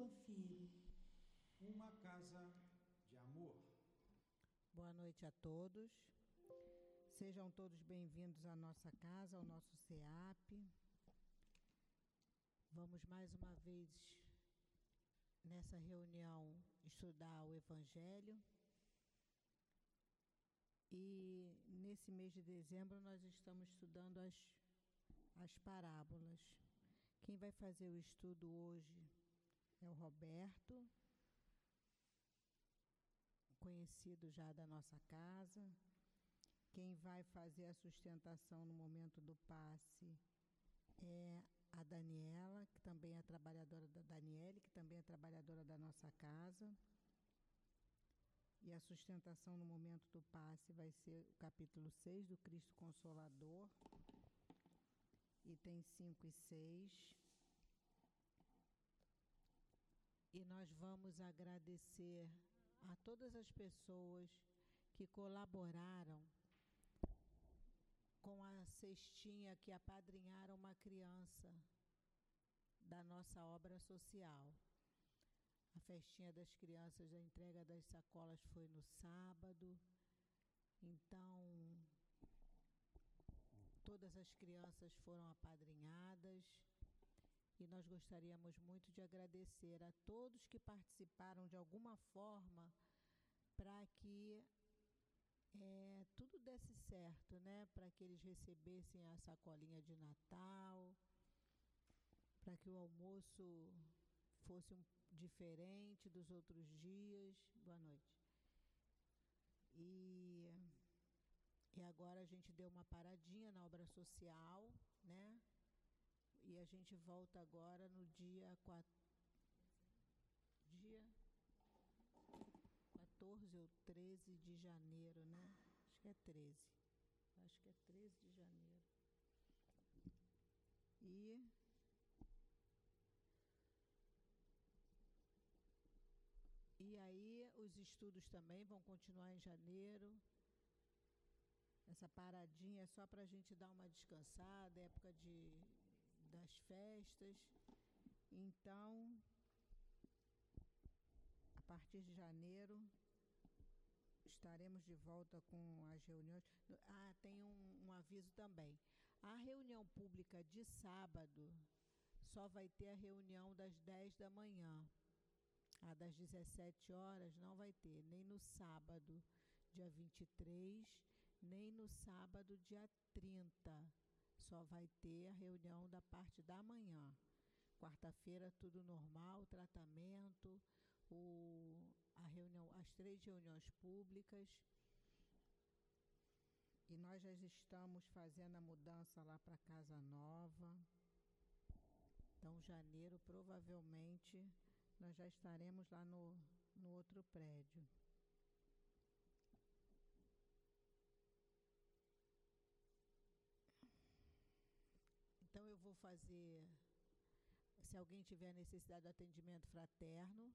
Panfiro. Uma casa de amor. Boa noite a todos. Sejam todos bem-vindos à nossa casa, ao nosso CEAP. Vamos mais uma vez nessa reunião estudar o Evangelho. E nesse mês de dezembro nós estamos estudando as, as parábolas. Quem vai fazer o estudo hoje é o Roberto, conhecido já da nossa casa. Quem vai fazer a sustentação no momento do passe é a Daniela, que também é trabalhadora da Daniele, que também é trabalhadora da nossa casa. E a sustentação no momento do passe vai ser o capítulo 6 do Cristo Consolador, itens 5 e 6. E nós vamos agradecer a todas as pessoas que colaboraram com a cestinha que apadrinharam uma criança da nossa obra social. A festinha das crianças, a entrega das sacolas foi no sábado. Então, todas as crianças foram apadrinhadas e nós gostaríamos muito de agradecer a todos que participaram de alguma forma para que é, tudo desse certo, né? Para que eles recebessem a sacolinha de Natal, para que o almoço fosse um, diferente dos outros dias. Boa noite. E, e agora a gente deu uma paradinha na obra social, né? E a gente volta agora no dia 4. Dia 14 ou 13 de janeiro, né? Acho que é 13. Acho que é 13 de janeiro. E E aí os estudos também vão continuar em janeiro. Essa paradinha é só para a gente dar uma descansada, época de, das festas. Então, a partir de janeiro, estaremos de volta com as reuniões. Ah, tem um, um, aviso também. A reunião pública de sábado só vai ter a reunião das 10 da manhã. A das 17 horas não vai ter, nem no sábado, dia 23, nem no sábado, dia 30. Só vai ter a reunião da parte da manhã. Quarta-feira, tudo normal, tratamento, o, a reunião, as três reuniões públicas. E nós já estamos fazendo a mudança lá para Casa Nova. Então, janeiro, provavelmente, nós já estaremos lá no, no outro prédio. Então, eu vou fazer. Se alguém tiver necessidade de atendimento fraterno,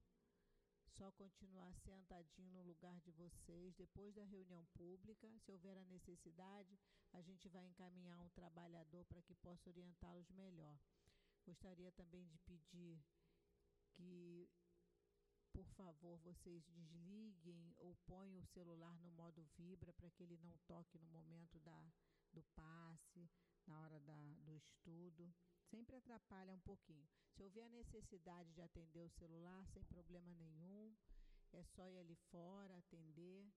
só continuar sentadinho no lugar de vocês. Depois da reunião pública, se houver a necessidade, a gente vai encaminhar um trabalhador para que possa orientá-los melhor. Gostaria também de pedir que, por favor, vocês desliguem ou ponham o celular no modo vibra para que ele não toque no momento da, do passe, na hora da, do estudo sempre atrapalha um pouquinho. Se houver a necessidade de atender o celular, sem problema nenhum, é só ir ali fora atender,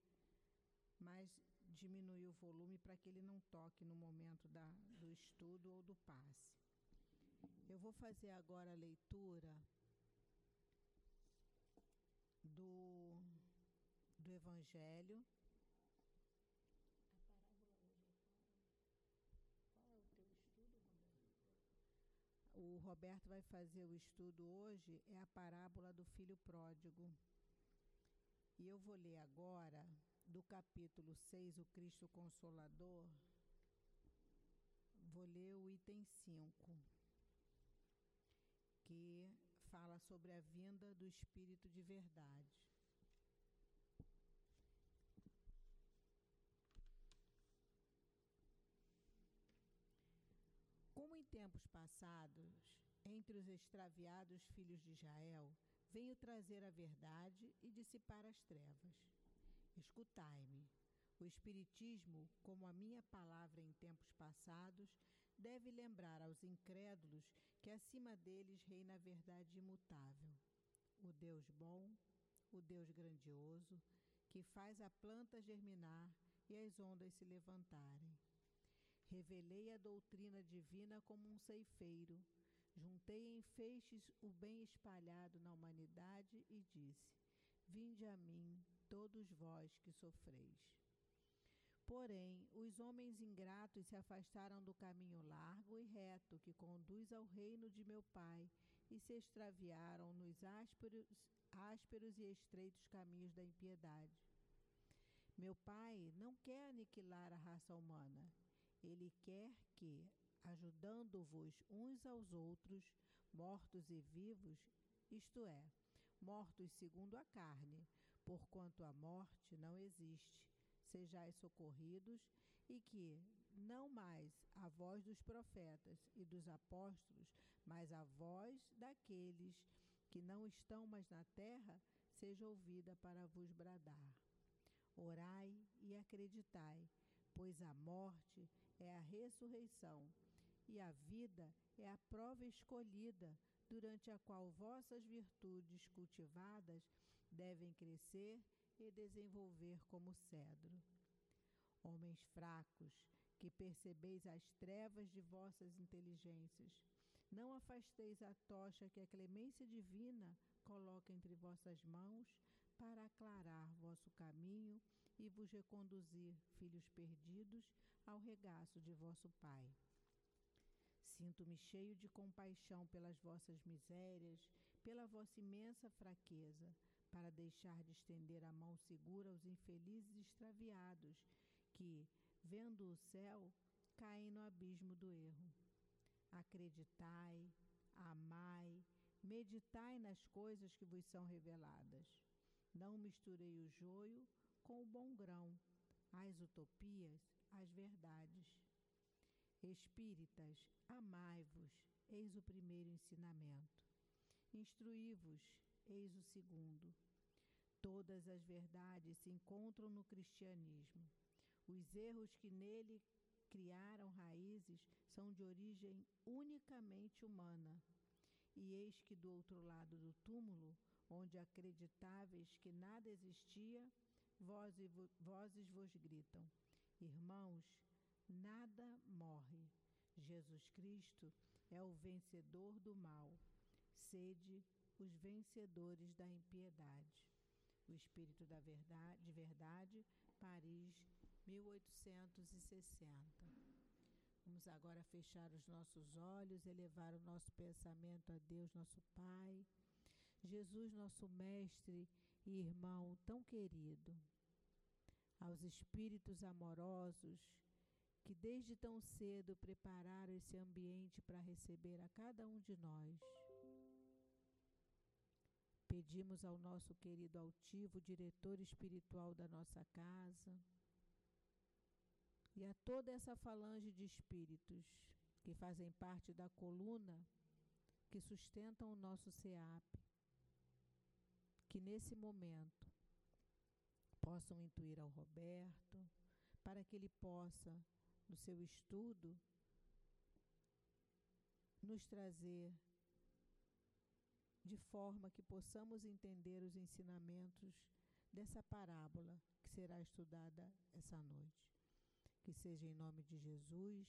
mas diminuir o volume para que ele não toque no momento da, do estudo ou do passe. Eu vou fazer agora a leitura do, do Evangelho. A parábola hoje é qual? Qual é o teu estudo, o Roberto vai fazer o estudo hoje é a parábola do filho pródigo. E eu vou ler agora do capítulo 6, o Cristo Consolador. Vou ler o item 5, que fala sobre a vinda do Espírito de verdade. Como em tempos passados, entre os extraviados filhos de Israel, venho trazer a verdade e dissipar as trevas. Escutai-me. O Espiritismo, como a minha palavra em tempos passados, deve lembrar aos incrédulos que acima deles reina a verdade imutável. O Deus bom, o Deus grandioso, que faz a planta germinar e as ondas se levantarem. Revelei a doutrina divina como um ceifeiro, juntei em feixes o bem espalhado na humanidade e disse: Vinde a mim, todos vós que sofreis. Porém, os homens ingratos se afastaram do caminho largo e reto que conduz ao reino de meu Pai e se extraviaram nos ásperos, ásperos e estreitos caminhos da impiedade. Meu Pai não quer aniquilar a raça humana. Ele quer que, ajudando-vos uns aos outros, mortos e vivos, isto é, mortos segundo a carne, porquanto a morte não existe, sejais socorridos, e que não mais a voz dos profetas e dos apóstolos, mas a voz daqueles que não estão mais na terra, seja ouvida para vos bradar. Orai e acreditai, pois a morte é a ressurreição e a vida é a prova escolhida, durante a qual vossas virtudes cultivadas devem crescer e desenvolver como cedro. Homens fracos, que percebeis as trevas de vossas inteligências, não afasteis a tocha que a clemência divina coloca entre vossas mãos para aclarar vosso caminho e vos reconduzir, filhos perdidos, ao regaço de vosso Pai. Sinto-me cheio de compaixão pelas vossas misérias, pela vossa imensa fraqueza para deixar de estender a mão segura aos infelizes extraviados que, vendo o céu, caem no abismo do erro. Acreditai, amai, meditai nas coisas que vos são reveladas. Não misturei o joio com o bom grão, as utopias, as verdades. Espíritas, amai-vos, eis o primeiro ensinamento. Instruí-vos, Eis o segundo. Todas as verdades se encontram no cristianismo. Os erros que nele criaram raízes são de origem unicamente humana. E eis que do outro lado do túmulo, onde acreditáveis que nada existia, vozes, vos gritam: Irmãos, nada morre. Jesus Cristo é o vencedor do mal. Sede os vencedores da impiedade. O Espírito da Verdade, de Verdade, Paris, 1860. Vamos agora fechar os nossos olhos, elevar o nosso pensamento a Deus, nosso Pai. Jesus, nosso Mestre e irmão tão querido. Aos espíritos amorosos que desde tão cedo prepararam esse ambiente para receber a cada um de nós. Pedimos ao nosso querido altivo, diretor espiritual da nossa casa, e a toda essa falange de espíritos que fazem parte da coluna que sustentam o nosso SEAP, que nesse momento possam intuir ao Roberto, para que ele possa, no seu estudo, nos trazer de forma que possamos entender os ensinamentos dessa parábola que será estudada essa noite. Que seja em nome de Jesus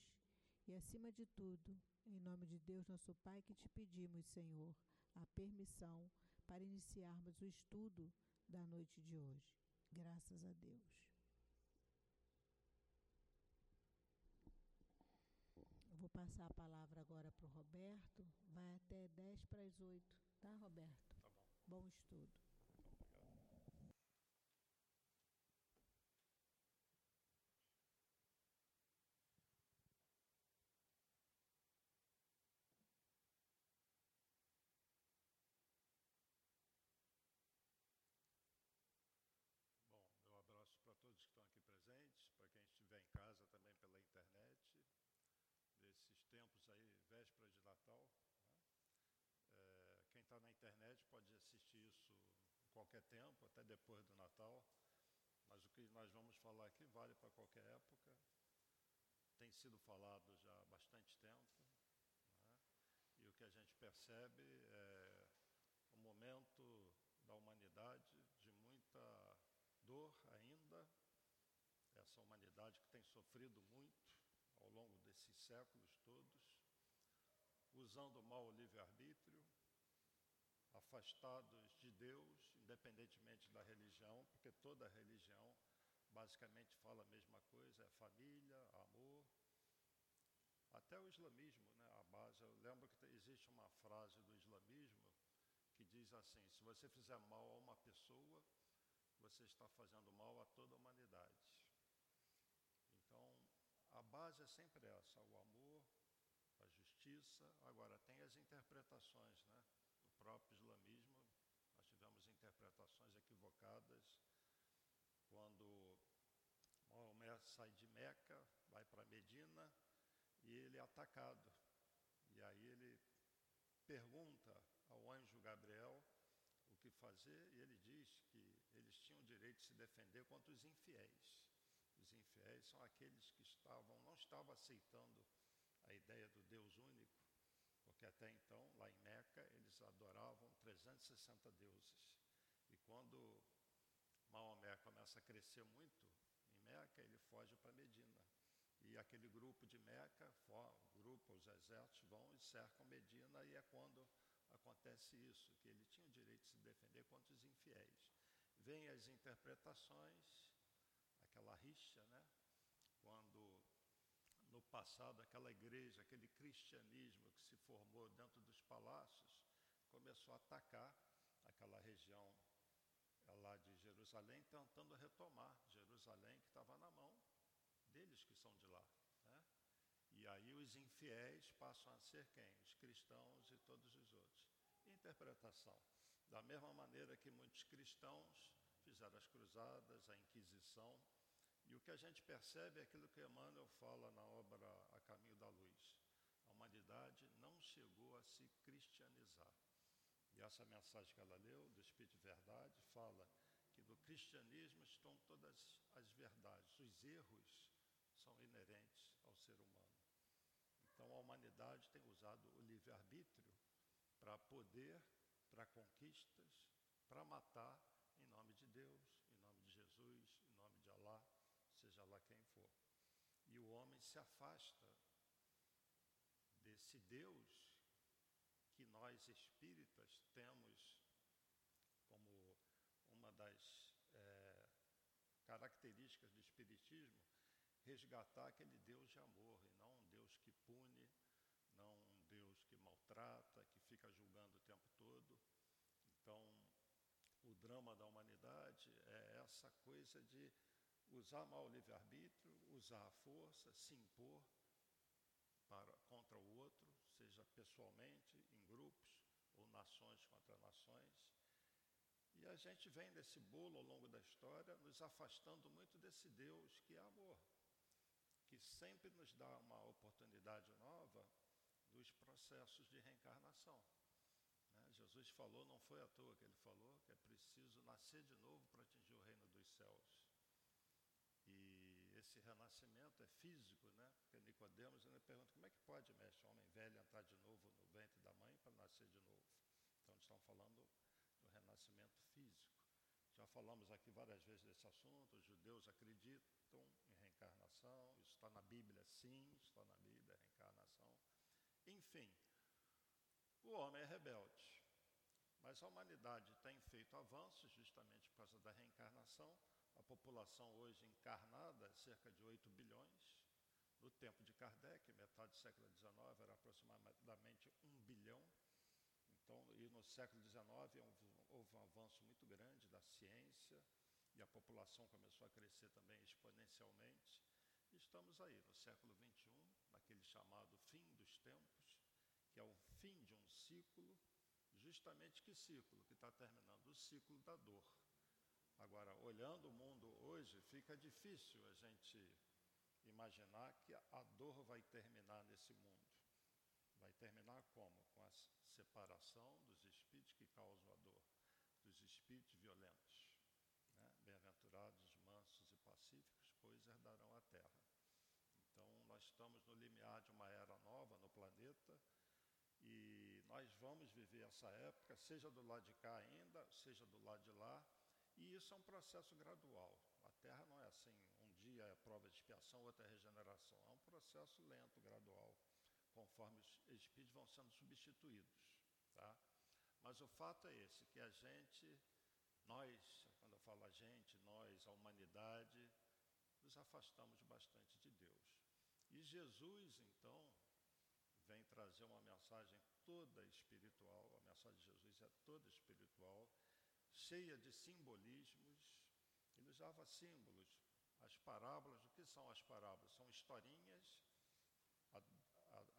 e, acima de tudo, em nome de Deus, nosso Pai, que te pedimos, Senhor, a permissão para iniciarmos o estudo da noite de hoje. Graças a Deus. Eu vou passar a palavra agora para o Roberto. Vai até 10 para as 8. Tá, Roberto? Tá bom. Bom estudo. Obrigado. Bom, meu abraço para todos que estão aqui presentes, para quem estiver em casa também pela internet, nesses tempos aí, véspera de Natal. né? É, quem está na internet, pode assistir isso em qualquer tempo, até depois do Natal. Mas o que nós vamos falar aqui vale para qualquer época. Tem sido falado já há bastante tempo. Né? E o que a gente percebe é um momento da humanidade de muita dor ainda. Essa humanidade que tem sofrido muito ao longo desses séculos todos, usando mal o livre-arbítrio, afastados de Deus, independentemente da religião, porque toda religião basicamente fala a mesma coisa, é família, amor. Até o islamismo, né, a base, eu lembro que existe uma frase do islamismo que diz assim, se você fizer mal a uma pessoa, você está fazendo mal a toda a humanidade. Base é sempre essa, o amor, a justiça. Agora, tem as interpretações, né? próprio islamismo, nós tivemos interpretações equivocadas quando Maomé sai de Meca, vai para Medina e ele é atacado. E aí ele pergunta ao anjo Gabriel o que fazer e ele diz que eles tinham o direito de se defender contra os infiéis. Os infiéis são aqueles que estavam, não estavam aceitando a ideia do Deus único, porque até então, lá em Meca, eles adoravam 360 deuses. E quando Maomé começa a crescer muito em Meca, ele foge para Medina. E aquele grupo de Meca, o grupo, os exércitos vão e cercam Medina, e é quando acontece isso, que ele tinha o direito de se defender contra os infiéis. Vêm as interpretações, aquela rixa, né? Quando no passado, aquela igreja, aquele cristianismo que se formou dentro dos palácios, começou a atacar aquela região é, lá de Jerusalém, tentando retomar Jerusalém, que estava na mão deles que são de lá. Né? E aí os infiéis passam a ser quem? Os cristãos e todos os outros. Interpretação. Da mesma maneira que muitos cristãos fizeram as cruzadas, a Inquisição, e o que a gente percebe é aquilo que Emmanuel fala na obra A Caminho da Luz. A humanidade não chegou a se cristianizar. E essa mensagem que ela leu, do Espírito de Verdade, fala que no cristianismo estão todas as verdades. Os erros são inerentes ao ser humano. Então a humanidade tem usado o livre-arbítrio para poder, para conquistas, para matar em nome de Deus, em nome de Jesus, em nome de Allah seja lá quem for. E o se afasta desse Deus que nós espíritas temos como uma das é, características do espiritismo, resgatar aquele Deus de amor e não um Deus que pune, não um Deus que maltrata, que fica julgando o tempo todo. Então, o drama da humanidade é essa coisa de usar mal o livre-arbítrio, usar a força, se impor para, contra o outro, seja pessoalmente, em grupos, ou nações contra nações. E a gente vem desse bolo ao longo da história, nos afastando muito desse Deus que é amor, que sempre nos dá uma oportunidade nova dos processos de reencarnação. Né? Jesus falou, não foi à toa que ele falou, que é preciso nascer de novo para atingir o reino dos céus. Esse renascimento é físico, né? Porque Nicodemos ainda pergunta como é que pode, mestre, homem velho entrar de novo no ventre da mãe para nascer de novo. Então estamos falando do renascimento físico. Já falamos aqui várias vezes desse assunto, os judeus acreditam em reencarnação, isso está na Bíblia sim, está na Bíblia, reencarnação. Enfim, o homem é rebelde. Mas a humanidade tem feito avanços justamente por causa da reencarnação população hoje encarnada é cerca de 8 bilhões. No tempo de Kardec, metade do século XIX, era aproximadamente 1 bilhão. Então, e no século XIX houve um avanço muito grande da ciência e a população começou a crescer também exponencialmente. E estamos aí no século XXI, naquele chamado fim dos tempos, que é o fim de um ciclo, justamente que ciclo? Que está terminando o ciclo da dor. Agora, olhando o mundo hoje, fica difícil a gente imaginar que a dor vai terminar nesse mundo. Vai terminar como? Com a separação dos espíritos que espíritos violentos. Né? Bem-aventurados os mansos e pacíficos, pois herdarão a terra. Então, nós estamos no limiar de uma era nova no planeta e nós vamos viver essa época, seja do lado de cá ainda, seja do lado de lá, e isso é um processo gradual. A Terra não é assim, um dia é prova de expiação, outro é regeneração. É um processo lento, gradual, conforme os espíritos vão sendo substituídos. Tá? Mas o fato é esse, que a gente, nós, quando eu falo a gente, nós, a humanidade, nos afastamos bastante de Deus. E Jesus, então, vem trazer uma mensagem toda espiritual, a mensagem de Jesus é toda espiritual, cheia de simbolismos. Ele usava símbolos, as parábolas. O que são as parábolas? São historinhas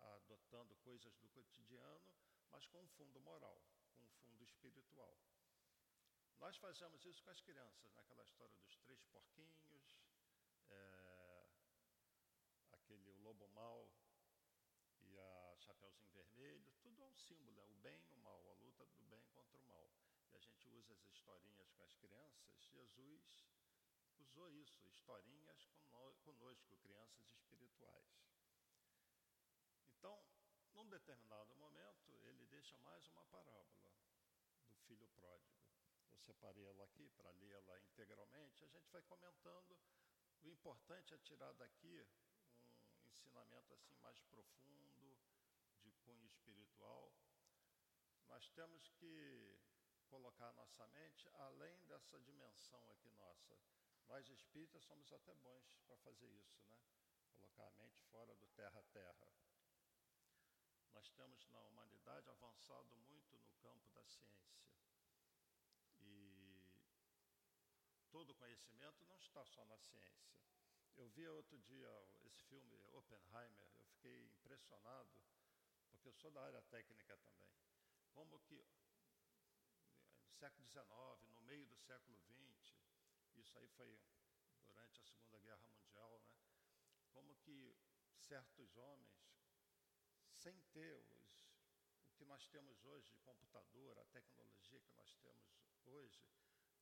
adotando coisas do cotidiano, mas com um fundo moral, com um fundo espiritual. Nós fazemos isso com as crianças, naquela história dos três porquinhos, é, aquele lobo mau e a Chapeuzinho Vermelho, tudo é um símbolo, é o bem e o mal, a luta do bem contra o mal. E a gente usa as historinhas com as crianças, Jesus usou isso, historinhas conosco, crianças espirituais. Então, num determinado momento, ele deixa mais uma parábola do filho pródigo. Eu separei ela aqui para lê-la integralmente. A gente vai comentando. O importante é tirar daqui um ensinamento assim mais profundo, de cunho espiritual. Nós temos que colocar a nossa mente além dessa dimensão aqui nossa. Nós espíritas somos até bons para fazer isso, né? Colocar a mente fora do terra a terra. Nós temos na humanidade avançado muito no campo da ciência. E todo conhecimento não está só na ciência. Eu vi outro dia esse filme Oppenheimer, eu fiquei impressionado, porque eu sou da área técnica também. Como que século XIX, no meio do século XX, isso aí foi durante a Segunda Guerra Mundial, né? Como que certos homens sem ter os, o que nós temos hoje de computador, a tecnologia que nós temos hoje,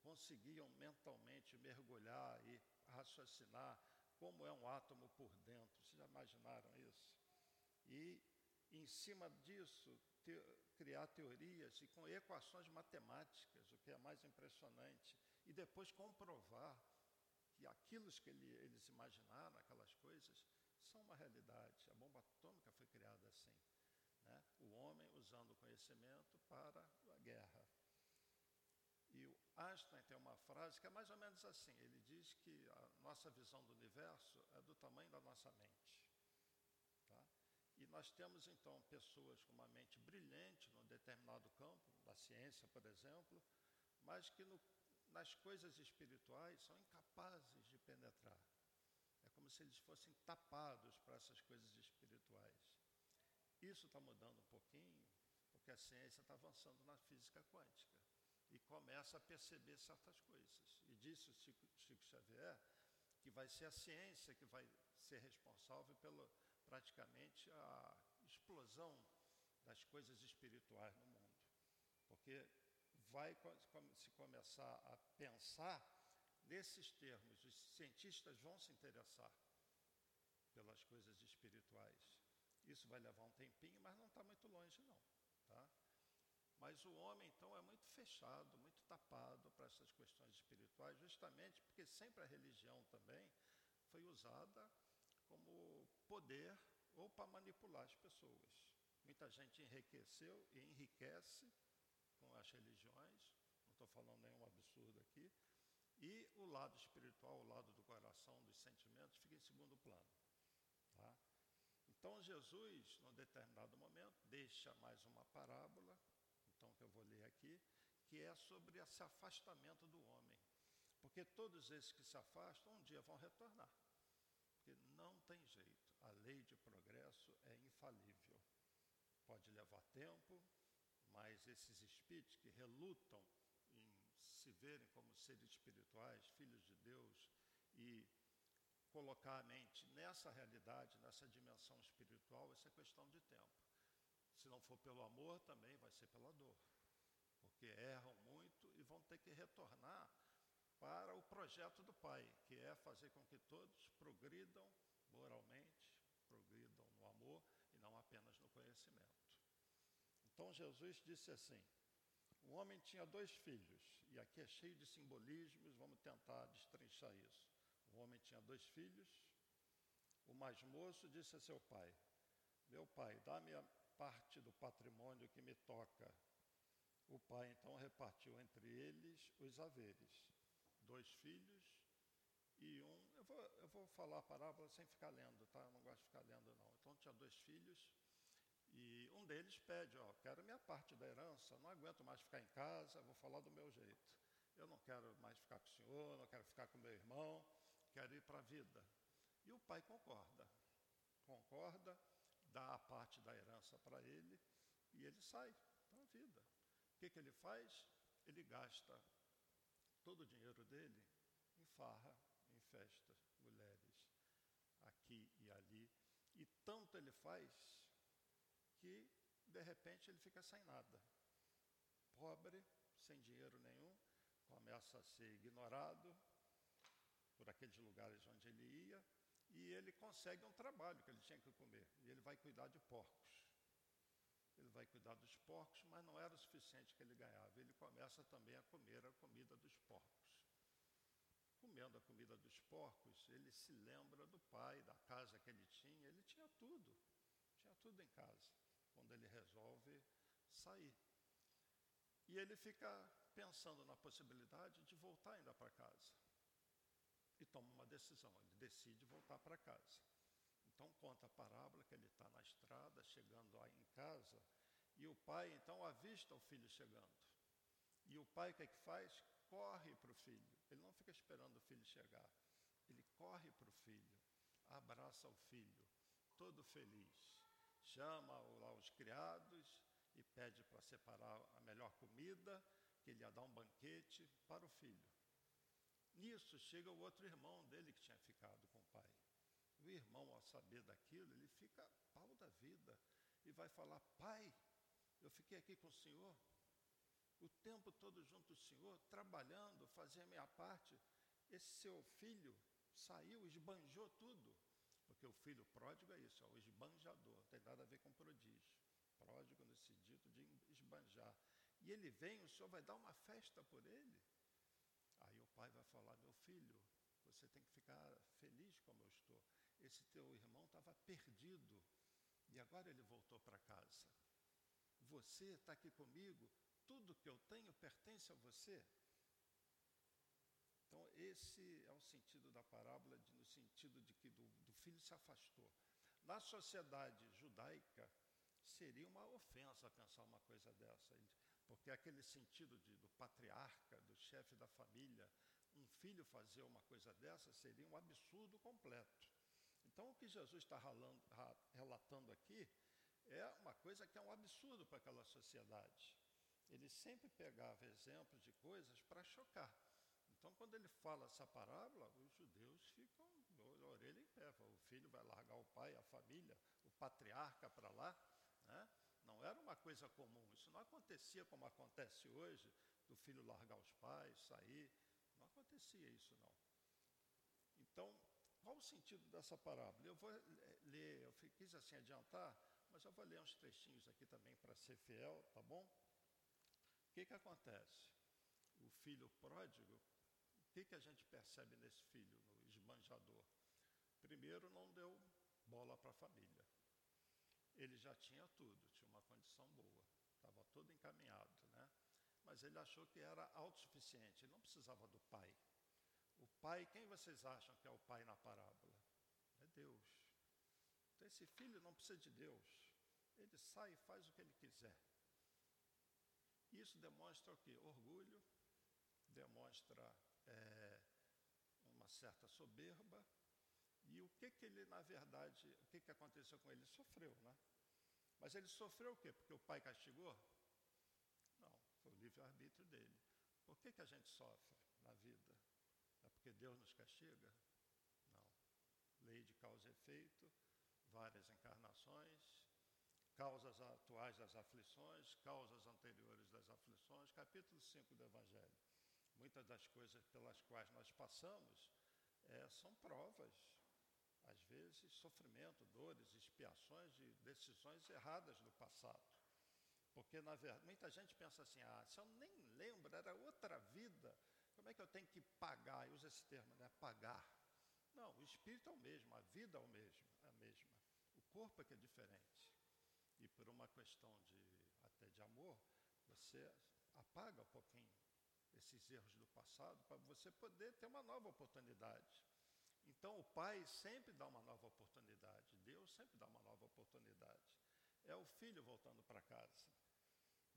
conseguiam mentalmente mergulhar e raciocinar como é um átomo por dentro. Vocês já imaginaram isso? E, em cima disso, te, criar teorias e com equações matemáticas, o que é mais impressionante, e depois comprovar que aquilo que ele, eles imaginaram, aquelas coisas, são uma realidade. A bomba atômica foi criada assim. Né? O homem usando o conhecimento para a guerra. E o Einstein tem uma frase que é mais ou menos assim: ele diz que a nossa visão do universo é do tamanho da nossa mente. Nós temos então pessoas com uma mente brilhante num determinado campo, da ciência, por exemplo, mas que no, nas coisas espirituais são incapazes de penetrar. É como se eles fossem tapados para essas coisas espirituais. Isso está mudando um pouquinho, porque a ciência está avançando na física quântica e começa a perceber certas coisas. E disse o Chico, Chico Xavier que vai ser a ciência que vai ser responsável pela praticamente a explosão das coisas espirituais no mundo. Porque vai se começar a pensar nesses termos, os cientistas vão se interessar pelas coisas espirituais. Isso vai levar um tempinho, mas não está muito longe, não. Tá? Mas o homem, então, é muito fechado, muito tapado para essas questões espirituais, justamente porque sempre a religião também foi usada como poder ou para manipular as pessoas. Muita gente enriqueceu e enriquece com as religiões, não estou falando nenhum absurdo aqui, e o lado espiritual, o lado do coração, dos sentimentos, fica em segundo plano. Tá? Então Jesus, num determinado momento, deixa mais uma parábola, então que eu vou ler aqui, que é sobre esse afastamento do homem. Porque todos esses que se afastam, um dia vão retornar. Porque não tem jeito. A lei de progresso é infalível. Pode levar tempo, mas esses espíritos que relutam se verem como seres espirituais, filhos de Deus, e colocar a mente nessa realidade, nessa dimensão espiritual, isso é questão de tempo. Se não for pelo amor, também vai ser pela dor. Porque erram muito e vão ter que retornar para o projeto do Pai, que é fazer com que todos progridam moralmente, amor e não apenas no conhecimento. Então Jesus disse assim: um homem tinha dois filhos, e aqui é cheio de simbolismos, vamos tentar destrinchar isso. Um homem tinha dois filhos, o mais moço disse a seu pai: Meu pai, dá-me a parte do patrimônio que me toca. O pai então repartiu entre eles os haveres. Dois filhos e um. Vou, eu vou falar a parábola sem ficar lendo, tá? Eu não gosto de ficar lendo, não. Então tinha dois filhos e um deles pede: Ó, quero minha parte da herança, não aguento mais ficar em casa, vou falar do meu jeito. Eu não quero mais ficar com o senhor, não quero ficar com meu irmão, quero ir para a vida. E o pai concorda. Concorda, dá a parte da herança para ele e ele sai para a vida. O que, que ele faz? Ele gasta todo o dinheiro dele em farra, em festas, mulheres, aqui e ali. E tanto ele faz que, de repente, ele fica sem nada. Pobre, sem dinheiro nenhum, começa a ser ignorado por aqueles lugares onde ele ia, e ele consegue um trabalho que ele tinha que comer. E ele vai cuidar de porcos. Ele vai cuidar dos porcos, mas não era o suficiente que ele ganhava. Ele começa também a comer a comida dos porcos. Comendo a comida dos porcos, ele se lembra do pai, da casa que ele tinha. Ele tinha tudo. Tinha tudo em casa. Quando ele resolve sair. E ele fica pensando na possibilidade de voltar ainda para casa e toma uma decisão. Ele decide voltar para casa. Então conta a parábola que ele está na estrada, chegando lá em casa, e o pai então avista o filho chegando. E o pai o que é que faz? Corre para o filho. Ele não fica esperando o filho chegar. Ele corre para o filho, abraça o filho, todo feliz. Chama lá os criados e pede para separar a melhor comida, que ele ia dar um banquete para o filho. Nisso chega o outro irmão dele que tinha ficado com o pai. O irmão, ao saber daquilo, ele fica pau da vida e vai falar: Pai, eu fiquei aqui com o senhor, o tempo todo junto do senhor, trabalhando, fazia a minha parte. Esse seu filho saiu, esbanjou tudo. Porque o filho pródigo é isso, é o esbanjador, não tem nada a ver com prodígio. Pródigo nesse dito de esbanjar. E ele vem, o senhor vai dar uma festa por ele? Aí o pai vai falar: Meu filho, você tem que ficar feliz como eu estou. Esse teu irmão estava perdido e agora ele voltou para casa. Você está aqui comigo, tudo que eu tenho pertence a você. Então, esse é o sentido da parábola, de, no sentido de que do, do filho se afastou. Na sociedade judaica, seria uma ofensa pensar uma coisa dessa. Porque aquele sentido de, do patriarca, do chefe da família, um filho fazer uma coisa dessa seria um absurdo completo. Então, o que Jesus está relatando aqui é uma coisa que é um absurdo para aquela sociedade. Ele sempre pegava exemplos de coisas para chocar. Então, quando ele fala essa parábola, os judeus ficam a orelha em pé. O filho vai largar o pai, a família, o patriarca para lá. Né? Não era uma coisa comum. Isso não acontecia como acontece hoje, do filho largar os pais, sair. Não acontecia isso, não. Então, qual o sentido dessa parábola? Eu vou ler, eu quis assim adiantar, mas eu vou ler uns trechinhos aqui também para ser fiel, tá bom? Que, que acontece? O filho pródigo, o que, que a gente percebe nesse filho, no esbanjador? Primeiro, não deu bola para a família ele já tinha tudo, tinha uma condição boa, estava todo encaminhado, né? Mas ele achou que era autossuficiente, ele não precisava do pai. O pai, quem vocês acham que é o pai na parábola? É Deus. Então esse filho não precisa de Deus. Ele sai e faz o que ele quiser. Isso demonstra o quê? Orgulho, demonstra é, uma certa soberba, e o que que ele, na verdade, o que que aconteceu com ele? Ele sofreu, né? Mas ele sofreu o quê? Porque o pai castigou? Não, foi o livre-arbítrio dele. Por que, que a gente sofre na vida? É porque Deus nos castiga? Não. Lei de causa e efeito, várias encarnações, causas atuais das aflições, causas anteriores das aflições, capítulo 5 do Evangelho. muitas das coisas pelas quais nós passamos é, são provas, às vezes sofrimento, dores, expiações de decisões erradas do passado. Porque, na verdade, muita gente pensa assim: ah, se eu nem lembro, era outra vida, como é que eu tenho que pagar? E usa esse termo, né? Pagar. Não, o espírito é o mesmo, a vida é o mesmo, é a mesma. O corpo é que é diferente. E por uma questão de até de amor, você apaga um pouquinho esses erros do passado para você poder ter uma nova oportunidade. Então o pai sempre dá uma nova oportunidade, Deus sempre dá uma nova oportunidade. É o filho voltando para casa.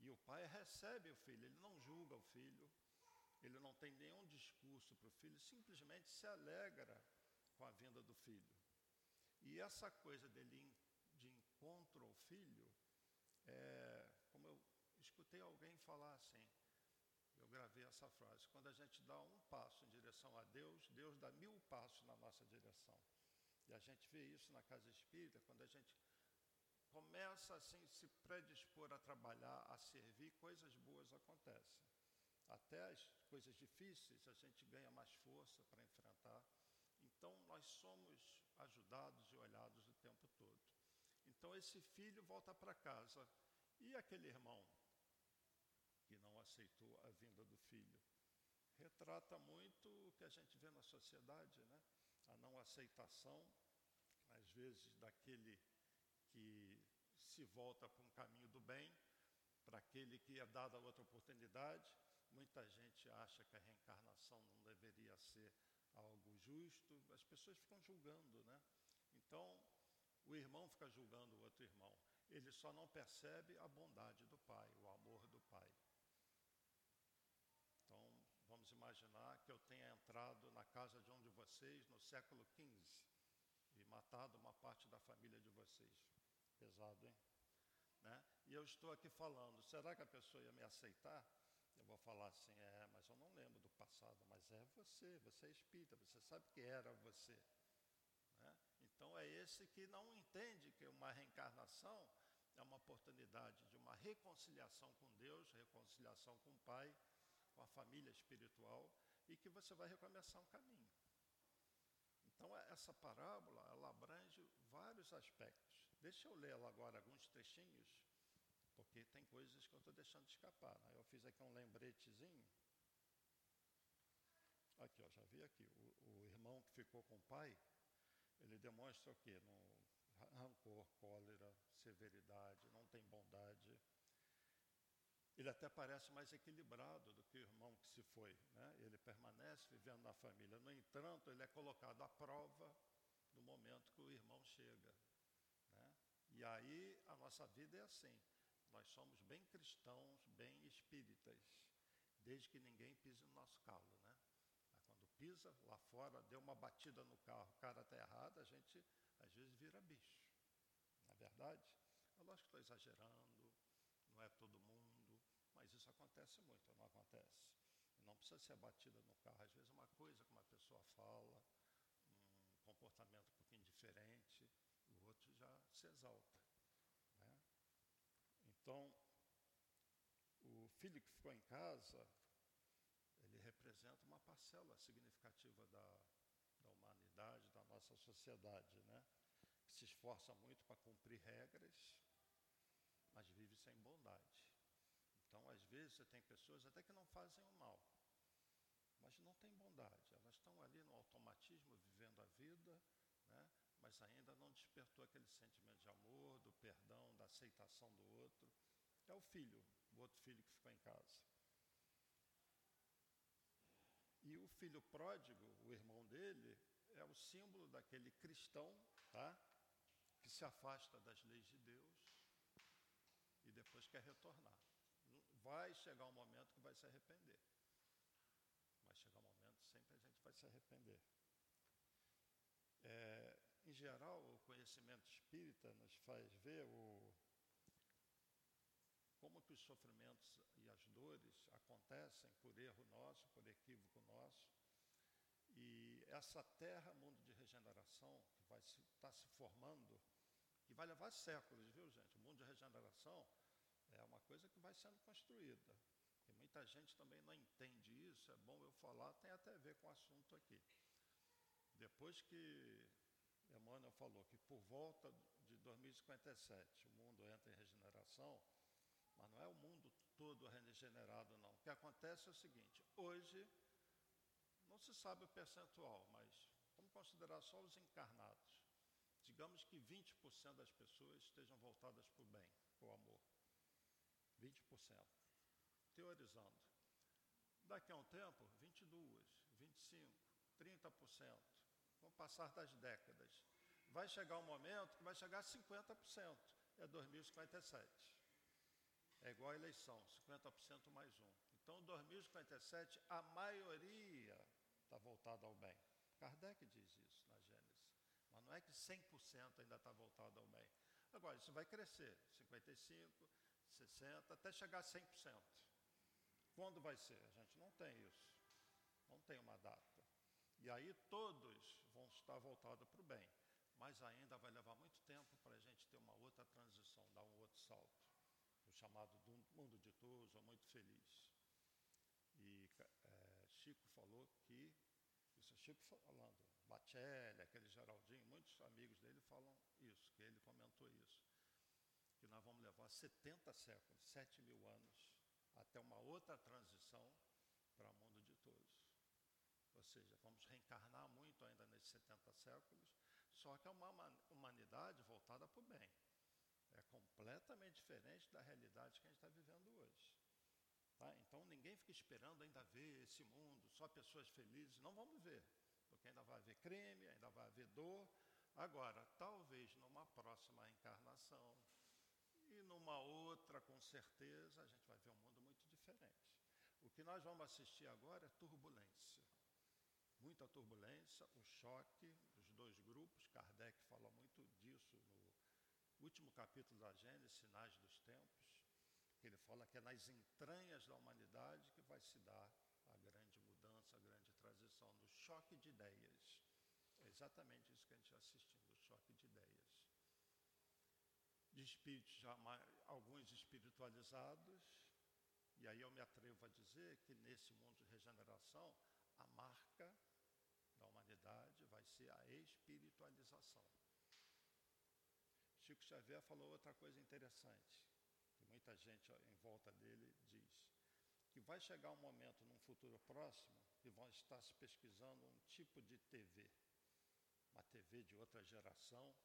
E o pai recebe o filho, ele não julga o filho, ele não tem nenhum discurso para o filho, simplesmente se alegra com a vinda do filho. E essa coisa dele de encontro ao filho, é, como eu escutei alguém falar assim, eu gravei essa frase: quando a gente dá um passo em direção a Deus, Deus dá mil passos na nossa direção. E a gente vê isso na casa espírita, quando a gente começa assim se predispor a trabalhar, a servir, coisas boas acontecem. Até as coisas difíceis a gente ganha mais força para enfrentar. Então nós somos ajudados e olhados o. Então esse filho volta para casa e aquele irmão que não aceitou a vinda do filho retrata muito o que a gente vê na sociedade, né? A não aceitação, às vezes daquele que se volta para um caminho do bem, para aquele que é dada outra oportunidade. Muita gente acha que a reencarnação não deveria ser algo justo, as pessoas ficam julgando, né? Então, o irmão fica julgando o outro irmão. Ele só não percebe a bondade do pai, o amor do pai. Então, vamos imaginar que eu tenha entrado na casa de um de vocês no século XV e matado uma parte da família de vocês. Pesado, hein? Né? E eu estou aqui falando, será que a pessoa ia me aceitar? Eu vou falar assim, é, mas eu não lembro do passado, mas é você, você é espírita, você sabe que era você. Então é esse que não entende que uma reencarnação é uma oportunidade de uma reconciliação com Deus, reconciliação com o Pai, com a família espiritual, e que você vai recomeçar um caminho. Então essa parábola, ela abrange vários aspectos. Deixa eu ler ela agora, alguns trechinhos, porque tem coisas que eu estou deixando escapar. Né? Eu fiz aqui um lembretezinho. Aqui, ó, já vi aqui. O, o, irmão que ficou com o pai, ele demonstra o quê? No rancor, cólera, severidade, não tem bondade. Ele até parece mais equilibrado do que o irmão que se foi. Né? Ele permanece vivendo na família. No entanto, ele é colocado à prova no momento que o irmão chega. E aí a nossa vida é assim. Nós somos bem cristãos, bem espíritas, desde que ninguém pise no nosso calo, né? Pisa lá fora, deu uma batida no carro, o cara está errado, a gente às vezes vira bicho. Na é verdade, é lógico que estou exagerando, não é todo mundo, mas isso acontece muito, não acontece. Não precisa ser batida no carro, às vezes uma coisa que uma pessoa fala, um comportamento um pouquinho diferente, o outro já se exalta. Né? Então, o filho que ficou em casa, representa uma parcela significativa da, da humanidade, da nossa sociedade, né? que se esforça muito para cumprir regras, mas vive sem bondade. Então, às vezes, você tem pessoas até que não fazem o mal, mas não têm bondade. Elas estão ali no automatismo, vivendo a vida, né? mas ainda não despertou aquele sentimento de amor, do perdão, da aceitação do outro. É o filho, o outro filho que ficou em casa. E o filho pródigo, o irmão dele, é o símbolo daquele cristão, tá? Que se afasta das leis de Deus e depois quer retornar. Vai chegar um momento que vai se arrepender. Vai chegar um momento, sempre a gente vai se arrepender. É, em geral, o conhecimento espírita nos faz ver o, como que os sofrimentos e as dores acontecem por erro nosso, por equívoco nosso. E essa terra, mundo de regeneração, que vai estar se, tá se formando, que vai levar séculos, viu gente? O mundo de regeneração é uma coisa que vai sendo construída. Muita muita gente também não entende isso, é bom eu falar, tem até a ver com o assunto aqui. Depois que Emmanuel falou que por volta de 2057 o mundo entra em regeneração, mas não é o mundo todo regenerado, não. O que acontece é o seguinte: hoje, não se sabe o percentual, mas vamos considerar só os encarnados. Digamos que 20% das pessoas estejam voltadas para o bem, para o amor. 20%. Teorizando. Daqui a um tempo, 22, 25, 30%. Com o passar das décadas. Vai chegar um momento que vai chegar a 50%. É 2057. É igual a eleição, 50% mais um. Então, 2057, a maioria está voltada ao bem. Kardec diz isso na Gênesis. Mas não é que 100% ainda está voltado ao bem. Agora, isso vai crescer, 55, 60, até chegar a 100%. Quando vai ser? A gente não tem isso. Não tem uma data. E aí todos vão estar voltados para o bem. Mas ainda vai levar muito tempo para a gente ter uma outra transição, dar um outro salto. Chamado do mundo ditoso, muito feliz. E é, Chico falou que, isso é Chico falando, Batelli, aquele Geraldinho, muitos amigos dele falam isso, que ele comentou isso. Que nós vamos levar 70 séculos, 7 mil anos, até uma outra transição para o mundo ditoso. Ou seja, vamos reencarnar muito ainda nesses 70 séculos, só que é uma humanidade voltada para o bem. É completamente diferente da realidade que a gente está vivendo hoje. Tá? Então ninguém fica esperando ainda ver esse mundo, só pessoas felizes. Não vamos ver, porque ainda vai haver crime, ainda vai haver dor. Agora, talvez numa próxima encarnação e numa outra, com certeza, a gente vai ver um mundo muito diferente. O que nós vamos assistir agora é turbulência muita turbulência, o choque dos dois grupos. Kardec fala muito disso no último capítulo da Gênesis, Sinais dos Tempos, ele fala que é nas entranhas da humanidade que vai se dar a grande mudança, a grande transição, no choque de ideias. É exatamente isso que a gente está assistindo, o choque de ideias. De espíritos alguns espiritualizados, e aí eu me atrevo a dizer que nesse mundo de regeneração, a marca da humanidade vai ser a espiritualização. Chico Xavier falou outra coisa interessante, que muita gente em volta dele diz, que vai chegar um momento num futuro próximo que vão estar se pesquisando um tipo de TV, uma TV de outra geração,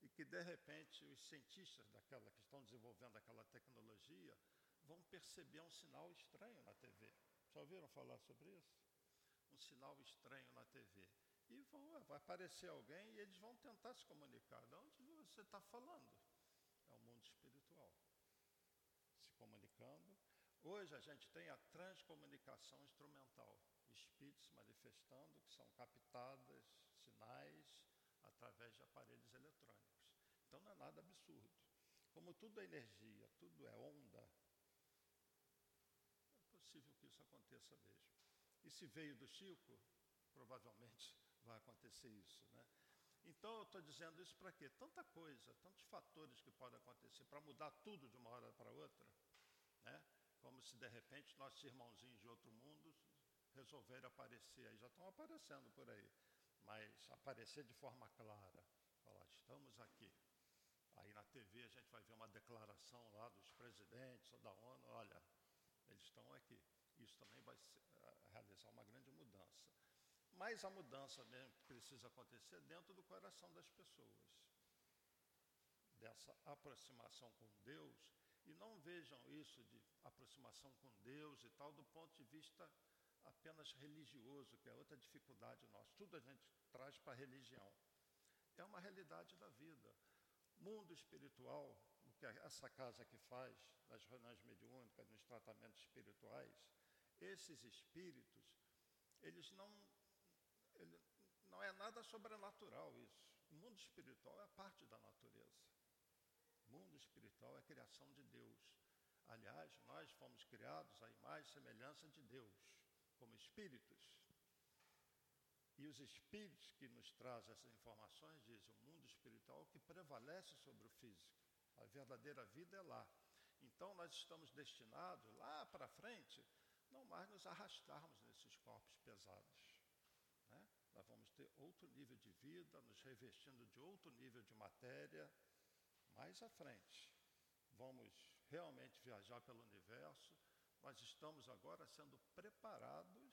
e que de repente os cientistas daquela que estão desenvolvendo aquela tecnologia vão perceber um sinal estranho na TV. Já ouviram falar sobre isso? um sinal estranho na TV. E vão, vai aparecer alguém e eles vão tentar se comunicar. De onde você está falando? É o mundo espiritual. Se comunicando. Hoje a gente tem a transcomunicação instrumental. Espíritos se manifestando, que são captadas, sinais, através de aparelhos eletrônicos. Então não é nada absurdo. Como tudo é energia, tudo é onda, é possível que isso aconteça mesmo. E se veio do Chico, provavelmente vai acontecer isso. Né? Então eu estou dizendo isso para quê? Tanta coisa, tantos fatores que podem acontecer para mudar tudo de uma hora para outra. Né? Como se de repente nossos irmãozinhos de outro mundo resolverem aparecer, aí já estão aparecendo por aí, mas aparecer de forma clara, falar, estamos aqui. Aí na TV a gente vai ver uma declaração lá dos presidentes ou da ONU, olha, eles estão aqui. Isso também vai eh, realizar uma grande mudança. Mas a mudança precisa acontecer dentro do coração das pessoas. Dessa aproximação com Deus. E não vejam isso de aproximação com Deus e tal, do ponto de vista apenas religioso, que é outra dificuldade nossa. Tudo a gente traz para a religião. É uma realidade da vida. Mundo espiritual, o que essa casa aqui faz, nas reuniões mediúnicas, nos tratamentos espirituais, esses espíritos, eles não. Ele, não é nada sobrenatural isso. O mundo espiritual é parte da natureza. O mundo espiritual é criação de Deus. Aliás, nós fomos criados à imagem e semelhança de Deus, como espíritos. E os espíritos que nos trazem essas informações dizem o mundo espiritual que prevalece sobre o físico. A verdadeira vida é lá. Então nós estamos destinados lá para frente mais nos arrastarmos nesses corpos pesados. Nós vamos ter outro nível de vida, nos revestindo de outro nível de matéria mais à frente. Vamos realmente viajar pelo universo. Nós estamos agora sendo preparados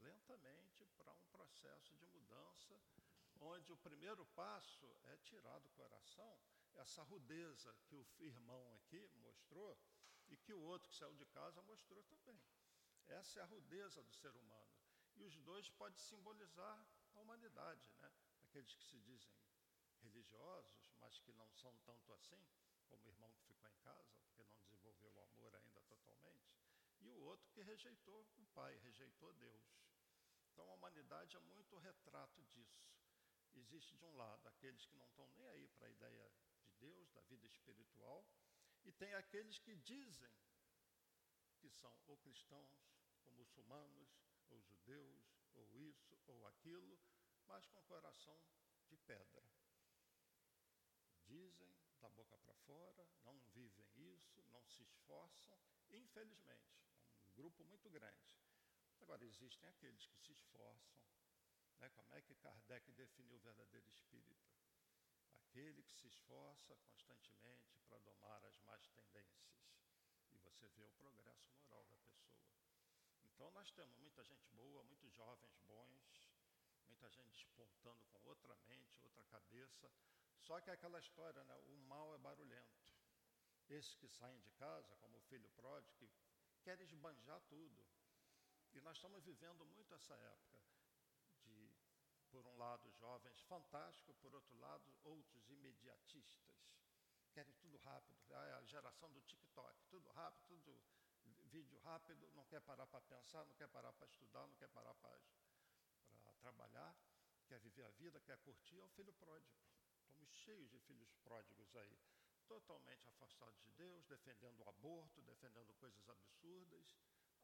lentamente para um processo de mudança, onde o primeiro passo é tirar do coração essa rudeza que o irmão aqui mostrou e que o outro que saiu de casa mostrou também. Essa é a rudeza do ser humano. E os dois podem simbolizar a humanidade, né? Aqueles que se dizem religiosos, mas que não são tanto assim, como o irmão que ficou em casa, porque não desenvolveu o amor ainda totalmente, e o outro que rejeitou o pai, rejeitou Deus. Então a humanidade é muito retrato disso. Existe de um lado aqueles que não estão nem aí para a ideia de Deus, da vida espiritual, e tem aqueles que dizem que são ou cristãos, ou muçulmanos, ou judeus, ou isso, ou aquilo, mas com coração de pedra. Dizem da boca para fora, não vivem isso, não se esforçam, infelizmente, é um grupo muito grande. Agora, existem aqueles que se esforçam. Né? Como é que Kardec definiu o verdadeiro espírito? Aquele que se esforça constantemente para domar as más tendências. E você vê o progresso moral da pessoa. Então, nós temos muita gente boa, muitos jovens bons, muita gente despontando com outra mente, outra cabeça. Só que é aquela história, né? o mal é barulhento. Esses que saem de casa, como o filho pródigo, que querem esbanjar tudo. E nós estamos vivendo muito essa época de, por um lado, jovens fantásticos, por outro lado, outros imediatistas. Querem tudo rápido. É a geração do TikTok, tudo rápido, tudo vídeo rápido, não quer parar para pensar, não quer parar para estudar, não quer parar para trabalhar, quer viver a vida, quer curtir, é o filho pródigo. Estamos cheios de filhos pródigos aí, totalmente afastados de Deus, defendendo o aborto, defendendo coisas absurdas,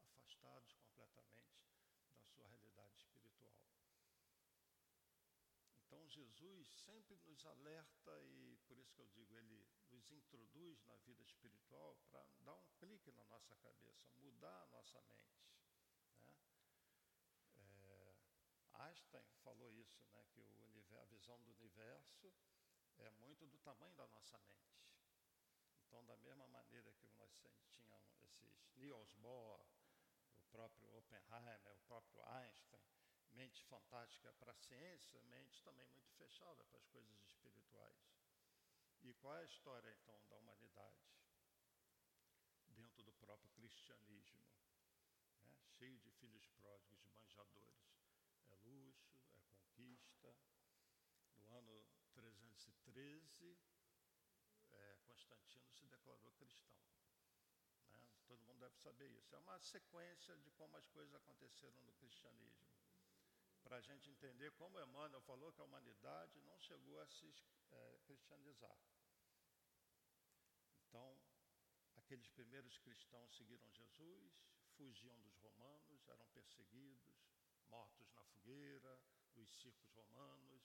afastados completamente da sua realidade espiritual. Então Jesus sempre nos alerta e por isso que eu digo, ele nos introduz na vida espiritual para dar um clique na nossa cabeça, mudar a nossa mente. Né? É, Einstein falou isso, né, que o universo, a visão do universo é muito do tamanho da nossa mente. Então, da mesma maneira que nós tínhamos esses Niels Bohr, próprio Oppenheimer, o próprio Einstein, mente fantástica para a ciência, mente também muito fechada para as coisas espirituais. E qual é a história, então, da humanidade? Dentro do próprio cristianismo, né? cheio de filhos pródigos, de manjadores. É luxo, é conquista. No ano 313, é, Constantino se declarou cristão todo mundo deve saber isso. É uma sequência de como as coisas aconteceram no cristianismo. Para a gente entender como Emmanuel falou que a humanidade não chegou a se é, cristianizar. Então, aqueles primeiros cristãos seguiram Jesus, fugiam dos romanos, eram perseguidos, mortos na fogueira, nos circos romanos,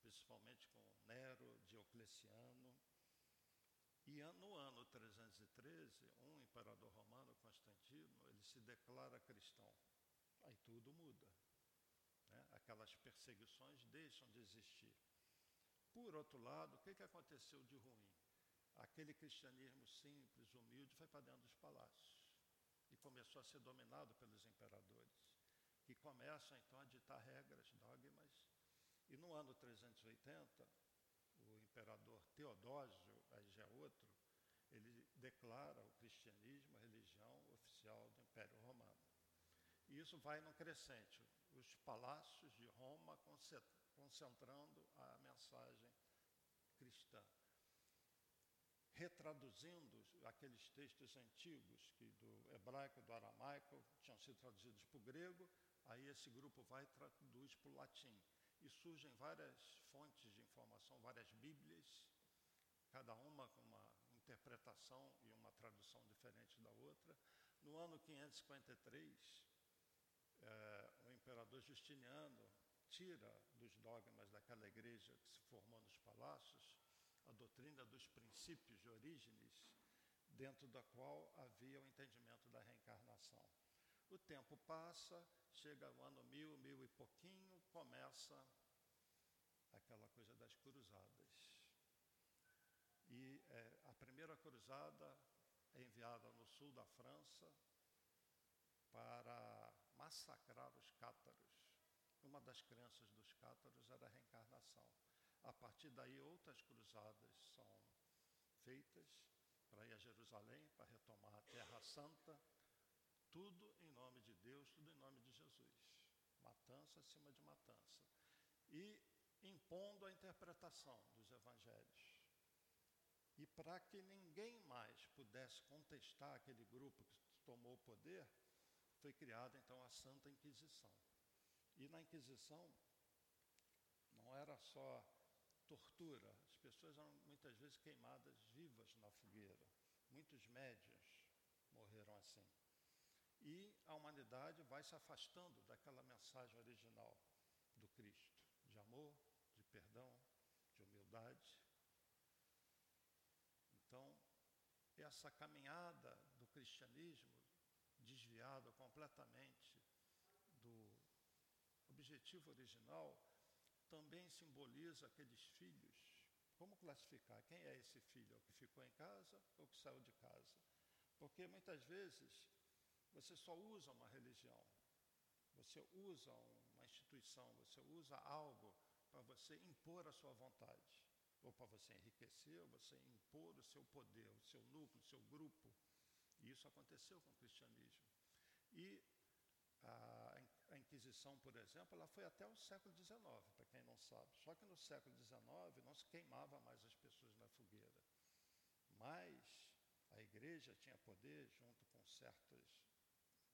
principalmente com Nero, Diocleciano. E no ano 313, um imperador romano, Constantino, ele se declara cristão. Aí tudo muda. Né? Aquelas perseguições deixam de existir. Por outro lado, o que, que aconteceu de ruim? Aquele cristianismo simples, humilde, foi para dentro dos palácios e começou a ser dominado pelos imperadores, que começam então a ditar regras, dogmas. E no ano 380, o imperador Teodósio aí já é outro, ele declara o cristianismo a religião oficial do Império Romano. E isso vai num crescente, os palácios de Roma concentrando a mensagem cristã. Retraduzindo aqueles textos antigos que do hebraico, do aramaico, tinham sido traduzidos para o grego, aí esse grupo vai e traduz para o latim. E surgem várias fontes de informação, várias bíblias, cada uma com uma interpretação e uma tradução diferente da outra. No ano 553, é, o imperador Justiniano tira dos dogmas daquela igreja que se formou nos palácios a doutrina dos princípios de Orígenes, dentro da qual havia o entendimento da reencarnação. O tempo passa, chega o ano mil, mil e pouquinho, começa aquela coisa das cruzadas. E é, a primeira cruzada é enviada no sul da França para massacrar os cátaros. Uma das crenças dos cátaros era a reencarnação. A partir daí, outras cruzadas são feitas para ir a Jerusalém, para retomar a Terra Santa. Tudo em nome de Deus, tudo em nome de Jesus. Matança acima de matança. E impondo a interpretação dos evangelhos. E para que ninguém mais pudesse contestar aquele grupo que tomou o poder, foi criada então a Santa Inquisição. E na Inquisição não era só tortura, as pessoas eram muitas vezes queimadas vivas na fogueira. Muitos médios morreram assim. E a humanidade vai se afastando daquela mensagem original do Cristo, de amor, de perdão, de humildade. Então, essa caminhada do cristianismo, desviado completamente do objetivo original, também simboliza aqueles filhos. Como classificar? Quem é esse filho? O que ficou em casa ou que saiu de casa? Porque muitas vezes você só usa uma religião, você usa uma instituição, você usa algo para você impor a sua vontade, ou para você enriquecer, ou você impor o seu poder, o seu núcleo, o seu grupo. E isso aconteceu com o cristianismo. E a, Inquisição, por exemplo, ela foi até o século XIX, para quem não sabe. Só que no século XIX não se queimava mais as pessoas na fogueira. Mas a igreja tinha poder, junto com certas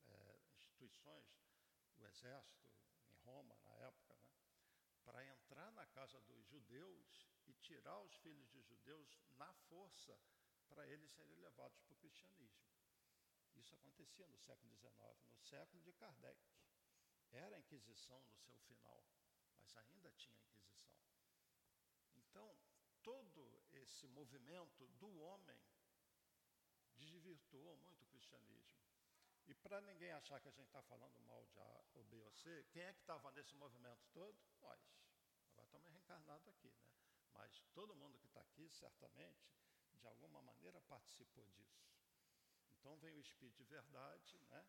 é, instituições, o exército em Roma, na época, né, para entrar na casa dos judeus e tirar os filhos de judeus na força para eles serem levados para o cristianismo. Isso acontecia no século XIX, no século de Kardec. Era a Inquisição no seu final, mas ainda tinha Inquisição. Então, todo esse movimento do homem desvirtuou muito o cristianismo. E para ninguém achar que a gente está falando mal de A ou B ou C, quem é que estava nesse movimento todo? Nós. Agora estamos reencarnados aqui, né? Mas todo mundo que está aqui, certamente, de alguma maneira participou disso. Então vem o Espírito de verdade, né?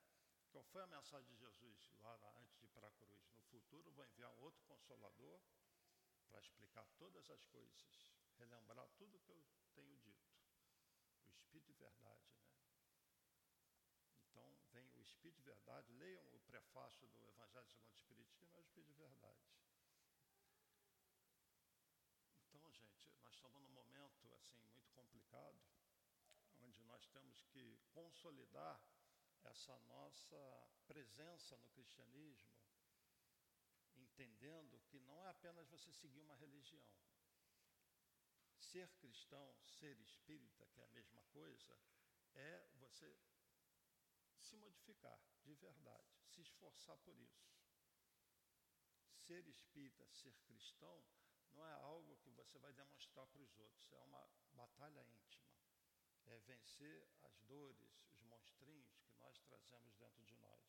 Qual foi a mensagem de Jesus lá, lá antes de ir para a cruz? No futuro vou enviar um outro consolador para explicar todas as coisas, relembrar tudo que eu tenho dito. O Espírito de verdade, né? Então vem o Espírito de verdade, leiam o prefácio do Evangelho segundo o Espiritismo, é o Espírito de verdade. Então, gente, nós estamos num momento assim muito complicado onde nós temos que consolidar essa nossa presença no cristianismo, entendendo que não é apenas você seguir uma religião. Ser cristão, ser espírita, que é a mesma coisa, é você se modificar de verdade, se esforçar por isso. Ser espírita, ser cristão, não é algo que você vai demonstrar para os outros, é uma batalha íntima é vencer as dores, os monstrinhos que nós trazemos dentro de nós.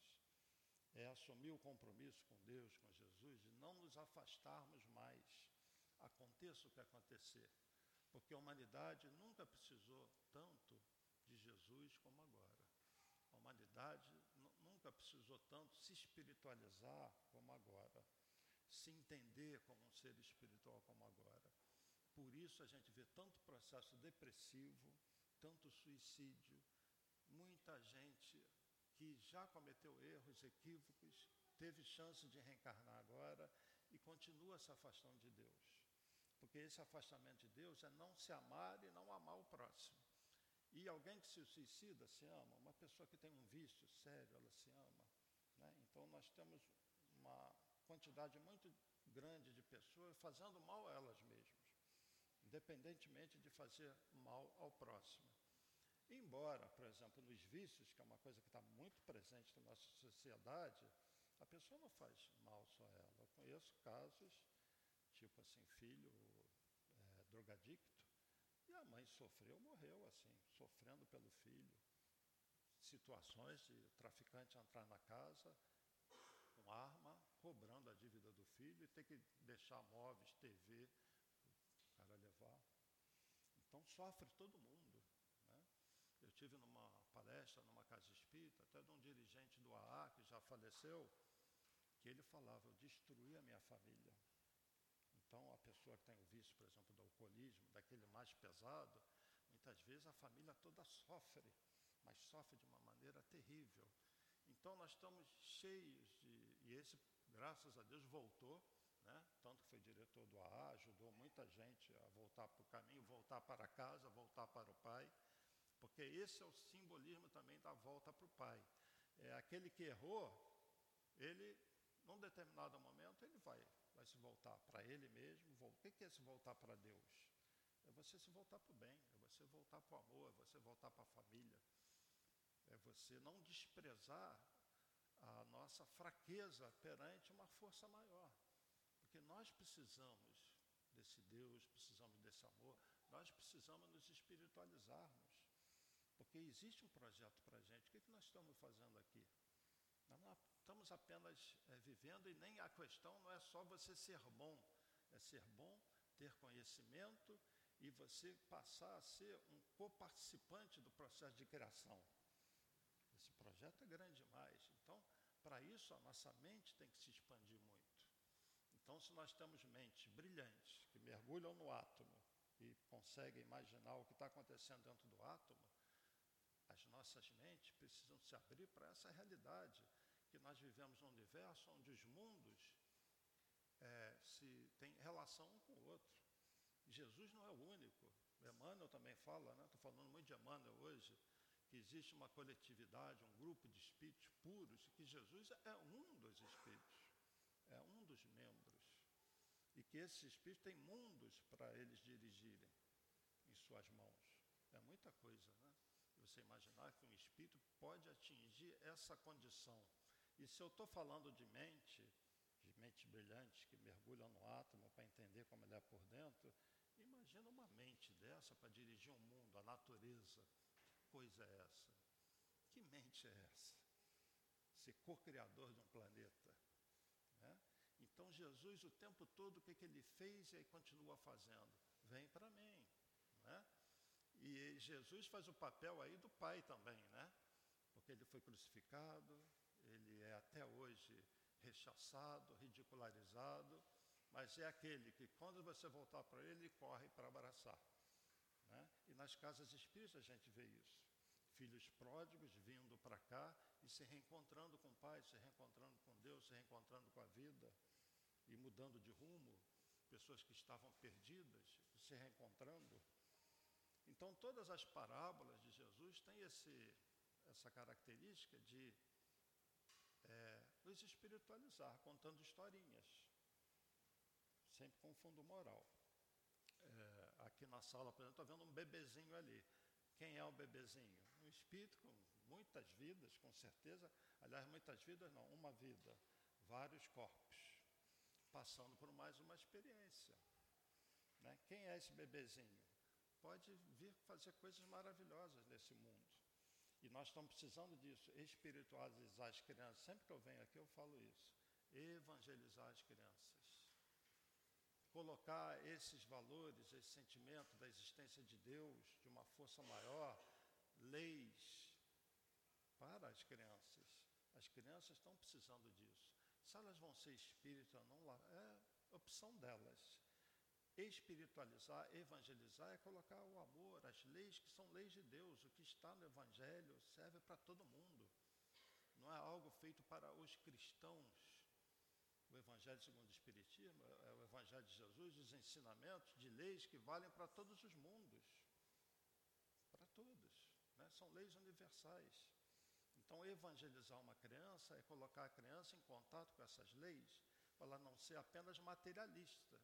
É assumir o compromisso com Deus, com Jesus, de não nos afastarmos mais, aconteça o que acontecer. Porque a humanidade nunca precisou tanto de Jesus como agora. A humanidade nunca precisou tanto se espiritualizar como agora, se entender como um ser espiritual como agora. Por isso a gente vê tanto processo depressivo, tanto suicídio, muita gente que já cometeu erros, equívocos, teve chance de reencarnar agora e continua se afastando de Deus. Porque esse afastamento de Deus é não se amar e não amar o próximo. E alguém que se suicida se ama, uma pessoa que tem um vício sério, ela se ama. Né? Então nós temos uma quantidade muito grande de pessoas fazendo mal a elas mesmas independentemente de fazer mal ao próximo. Embora, por exemplo, nos vícios, que é uma coisa que está muito presente na nossa sociedade, a pessoa não faz mal só ela. Eu conheço casos, tipo assim, filho é, drogadicto, e a mãe sofreu, morreu assim, sofrendo pelo filho, situações de traficante entrar na casa com arma, cobrando a dívida do filho e ter que deixar móveis, TV, o cara levar. Então sofre todo mundo. Tive numa palestra, numa casa espírita, até de um dirigente do AA que já faleceu, que ele falava, eu destruí a minha família. Então, a pessoa que tem o vício, por exemplo, do alcoolismo, daquele mais pesado, muitas vezes a família toda sofre, mas sofre de uma maneira terrível. Então, nós estamos cheios de. E esse, graças a Deus, voltou, né? tanto que foi diretor do AA, ajudou muita gente a voltar para o caminho, voltar para casa, voltar para o Pai, porque esse é o simbolismo também da volta para o Pai. É aquele que errou, ele, num determinado momento, ele vai vai se voltar para ele mesmo. O que é se voltar para Deus? É você se voltar para o bem, é você voltar para o amor, é você voltar para a família. É você não desprezar a nossa fraqueza perante uma força maior. Porque nós precisamos desse Deus, precisamos desse amor, nós precisamos nos espiritualizarmos. Porque existe um projeto para a gente. O que, que nós estamos fazendo aqui? Nós não estamos apenas é, vivendo e nem a questão não é só você ser bom, é ser bom, ter conhecimento e você passar a ser um coparticipante do processo de criação. Esse projeto é grande demais. Então, para isso, a nossa mente tem que se expandir muito. Então, se nós temos mentes brilhantes, que mergulham no átomo e conseguem imaginar o que está acontecendo dentro do átomo, as nossas mentes precisam se abrir para essa realidade que nós vivemos num universo onde os mundos é, se têm relação um com o outro. Jesus não é o único. Emmanuel também fala, né? Estou falando muito de Emmanuel hoje, que existe uma coletividade, um grupo de espíritos puros, e que Jesus é um dos espíritos, é um dos membros. E que esses espíritos têm mundos para eles dirigirem em suas mãos. É muita coisa, né? Você imaginar que um espírito pode atingir essa condição e se eu estou falando de mente, de mente brilhante que mergulha no átomo para entender como ele é por dentro, imagina uma mente dessa para dirigir um mundo, a natureza. Que coisa é essa? Que mente é essa? Ser co-criador de um planeta. Né? Então Jesus o tempo todo o que, que ele fez e continua fazendo? Vem para mim. Né? E Jesus faz o papel aí do pai também, né? Porque ele foi crucificado, ele é até hoje rechaçado, ridicularizado, mas é aquele que, quando você voltar para ele, corre para abraçar. Né? E nas casas espíritas a gente vê isso. Filhos pródigos vindo para cá e se reencontrando com o Pai, se reencontrando com Deus, se reencontrando com a vida e mudando de rumo. Pessoas que estavam perdidas, se reencontrando. Então, todas as parábolas de Jesus têm esse, essa característica de é, nos espiritualizar, contando historinhas, sempre com fundo moral. É, aqui na sala, por exemplo, estou vendo um bebezinho ali. Quem é o bebezinho? Um espírito com muitas vidas, com certeza. Aliás, muitas vidas não, uma vida, vários corpos, passando por mais uma experiência. Né? Quem é esse bebezinho? Pode vir fazer coisas maravilhosas nesse mundo. E nós estamos precisando disso, espiritualizar as crianças. Sempre que eu venho aqui eu falo isso. Evangelizar as crianças. Colocar esses valores, esse sentimento da existência de Deus, de uma força maior, leis para as crianças. As crianças estão precisando disso. Se elas vão ser espíritas ou não, é opção delas espiritualizar, evangelizar é colocar o amor, as leis que são leis de Deus. O que está no Evangelho serve para todo mundo. Não é algo feito para os cristãos. O Evangelho segundo o Espiritismo é o Evangelho de Jesus, os ensinamentos de leis que valem para todos os mundos. Para todos. Né? São leis universais. Então, evangelizar uma criança é colocar a criança em contato com essas leis, para ela não ser apenas materialista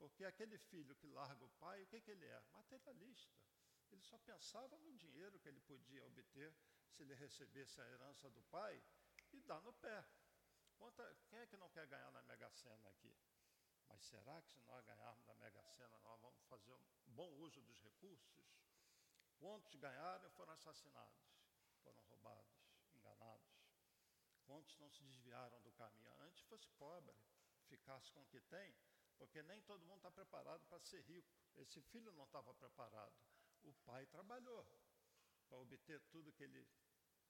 porque aquele filho que larga o pai, o que, que ele é? Materialista. Ele só pensava no dinheiro que ele podia obter se ele recebesse a herança do pai e dar no pé. Quanta, quem é que não quer ganhar na Mega Sena aqui? Mas será que se nós ganharmos na Mega Sena, nós vamos fazer um bom uso dos recursos? Quantos ganharam foram assassinados? Foram roubados, enganados? Quantos não se desviaram do caminho? Antes fosse pobre, ficasse com o que tem, porque nem todo mundo está preparado para ser rico. Esse filho não estava preparado. O pai trabalhou para obter tudo que ele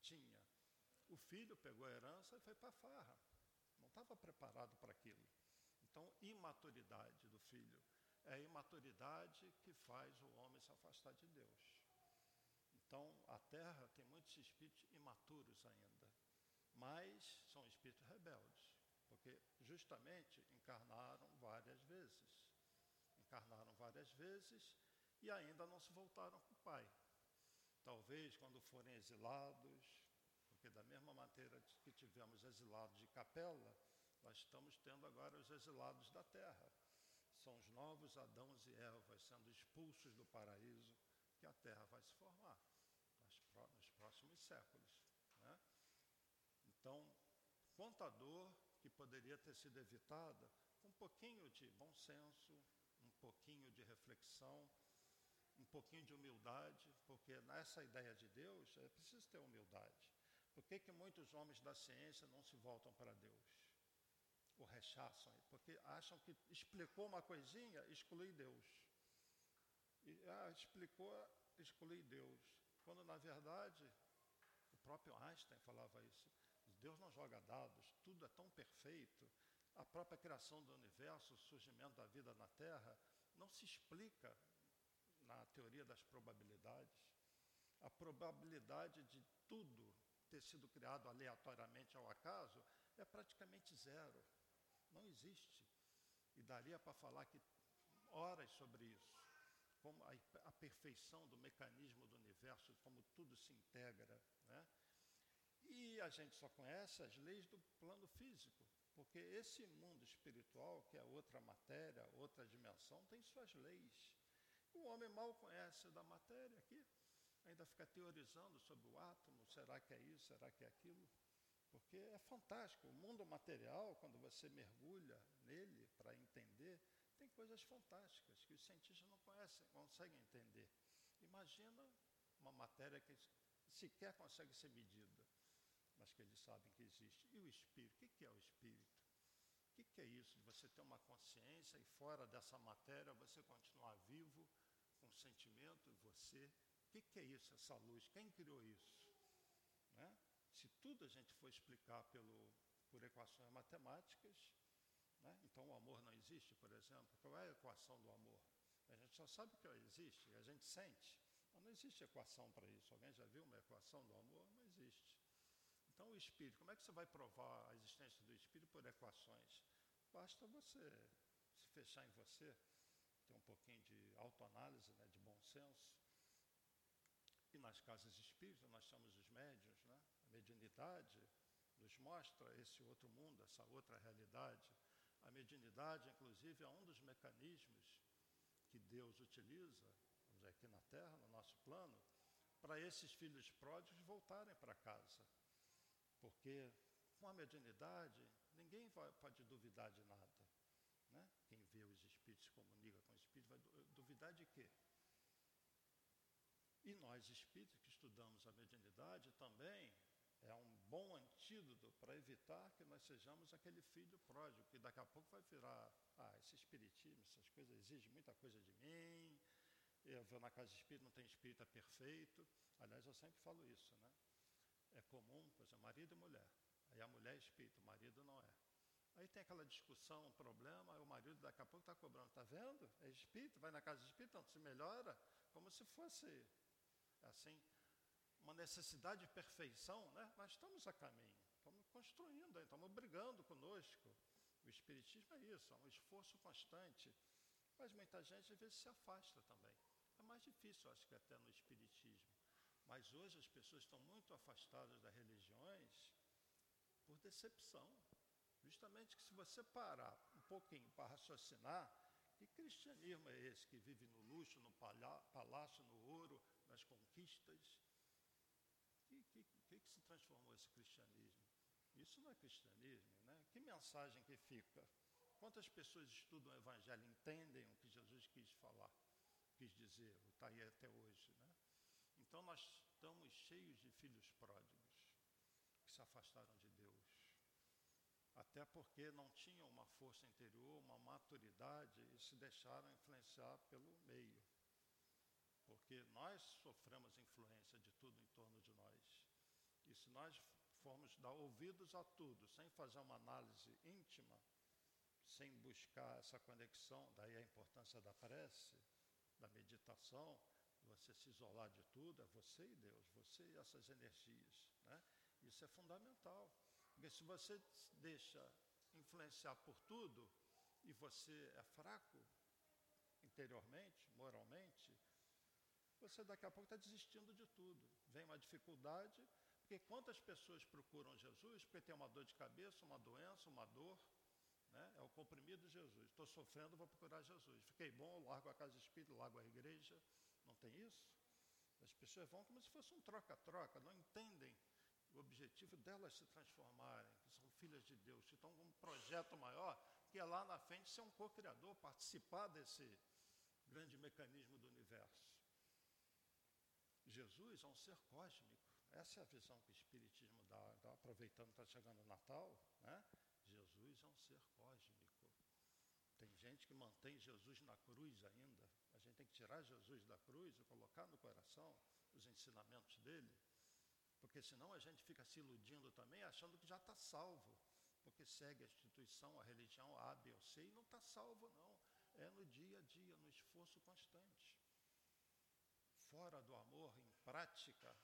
tinha. O filho pegou a herança e foi para a farra. Não estava preparado para aquilo. Então, imaturidade do filho é a imaturidade que faz o homem se afastar de Deus. Então, a terra tem muitos espíritos imaturos ainda, mas são espíritos rebeldes, porque justamente encarnaram várias vezes. Encarnaram várias vezes e ainda não se voltaram para o Pai. Talvez quando forem exilados, porque da mesma maneira que tivemos exilados de capela, nós estamos tendo agora os exilados da terra. São os novos Adãos e Evas sendo expulsos do paraíso que a terra vai se formar nos próximos séculos. Né? Então, quanta dor que poderia ter sido evitada com um pouquinho de bom senso, um pouquinho de reflexão, um pouquinho de humildade, porque nessa ideia de Deus é preciso ter humildade. Por que, que muitos homens da ciência não se voltam para Deus? O rechaçam, porque acham que explicou uma coisinha, exclui Deus. E, ah, explicou, exclui Deus. Quando, na verdade, o próprio Einstein falava isso. Deus não joga dados, tudo é tão perfeito. A própria criação do universo, o surgimento da vida na Terra, não se explica na teoria das probabilidades. A probabilidade de tudo ter sido criado aleatoriamente ao acaso é praticamente zero. Não existe. E daria para falar que horas sobre isso como a, a, perfeição do mecanismo do universo, como tudo se integra. Né? E a gente só conhece as leis do plano físico, porque esse mundo espiritual, que é outra matéria, outra dimensão, tem suas leis. O homem mal conhece da matéria aqui, ainda fica teorizando sobre o átomo, será que é isso, será que é aquilo? Porque é fantástico. O mundo material, quando você mergulha nele para entender, tem coisas fantásticas que os cientistas não conhecem, conseguem entender. Imagina uma matéria que sequer consegue ser medida, mas que eles sabem que existe. E o espírito? O que é o espírito? O que é isso de você ter uma consciência e fora dessa matéria você continuar vivo, com sentimento, você? O que é isso, essa luz? Quem criou isso? Né? Se tudo a gente for explicar pelo, por equações matemáticas, né? Então o amor não existe, por exemplo. Qual é a equação do amor? A gente só sabe que existe, a gente sente. Mas não existe equação para isso. Alguém já viu uma equação do amor? Não existe. Então o espírito, como é que você vai provar a existência do espírito por equações? Basta você se fechar em você, ter um pouquinho de autoanálise, né, de bom senso. E nas casas espíritas nós chamamos os médios, né? a mediunidade nos mostra esse outro mundo, essa outra realidade a mediunidade, inclusive, é um dos mecanismos que Deus utiliza, aqui na Terra, no nosso plano, para esses filhos pródigos voltarem para casa. Porque com a mediunidade, ninguém vai, pode duvidar de nada. Né? Quem vê os espíritos, se comunica com os espíritos, vai duvidar de quê? E nós espíritos que estudamos a mediunidade também é um bom antídoto para evitar que nós sejamos aquele filho pródigo, que daqui a pouco vai virar, ah, esse espiritismo, essas coisas exigem muita coisa de mim, eu vou na casa de espírito, não tem espírita perfeito. Aliás, eu sempre falo isso, né? É comum, por exemplo, marido e mulher. Aí a mulher é espírito, o marido não é. Aí tem aquela discussão, um problema, aí o marido daqui a pouco está cobrando, está vendo? É espírito, vai na casa de espírito, não se melhora, como se fosse assim uma necessidade de perfeição, né? nós estamos a caminho, estamos construindo, estamos brigando conosco. O Espiritismo é isso, é um esforço constante. Mas muita gente às vezes se afasta também. É mais difícil, acho que até no Espiritismo. Mas hoje as pessoas estão muito afastadas das religiões por decepção. Justamente que se você parar um pouquinho para raciocinar, que cristianismo é esse que vive no luxo, no palácio, no ouro, nas conquistas? que, que, que, que se transformou esse cristianismo? Isso não é cristianismo, né? Que mensagem que fica? Quantas pessoas estudam o evangelho, entendem o que Jesus quis falar, quis dizer, está aí até hoje, né? Então nós estamos cheios de filhos pródigos que se afastaram de Deus. Até porque não tinham uma força interior, uma maturidade e se deixaram influenciar pelo meio. Porque nós sofremos influência de tudo em torno de nós. E se nós formos dar ouvidos a tudo, sem fazer uma análise íntima, sem buscar essa conexão, daí a importância da prece, da meditação, você se isolar de tudo, é você e Deus, você e essas energias. Né? Isso é fundamental. Porque se você deixa influenciar por tudo e você é fraco interiormente, moralmente, você daqui a pouco está desistindo de tudo. Vem uma dificuldade, porque quantas pessoas procuram Jesus porque tem uma dor de cabeça, uma doença, uma dor, né? é o comprimido de Jesus. Estou sofrendo, vou procurar Jesus. Fiquei bom, largo a casa espírita, largo a igreja. Tem isso? As pessoas vão como se fosse um troca-troca, não entendem o objetivo delas se transformarem, que são filhas de Deus, que estão com um projeto maior, que é lá na frente ser um co-criador, participar desse grande mecanismo do universo. Jesus é um ser cósmico. Essa é a visão que o Espiritismo dá. Então, aproveitando que está chegando o Natal, né? Jesus é um ser cósmico. Tem gente que mantém Jesus na cruz ainda. Tem que tirar Jesus da cruz e colocar no coração os ensinamentos dele. Porque senão a gente fica se iludindo também, achando que já está salvo. Porque segue a instituição, a religião A, B ou C e não está salvo, não. É no dia a dia, no esforço constante. Fora do amor, em prática,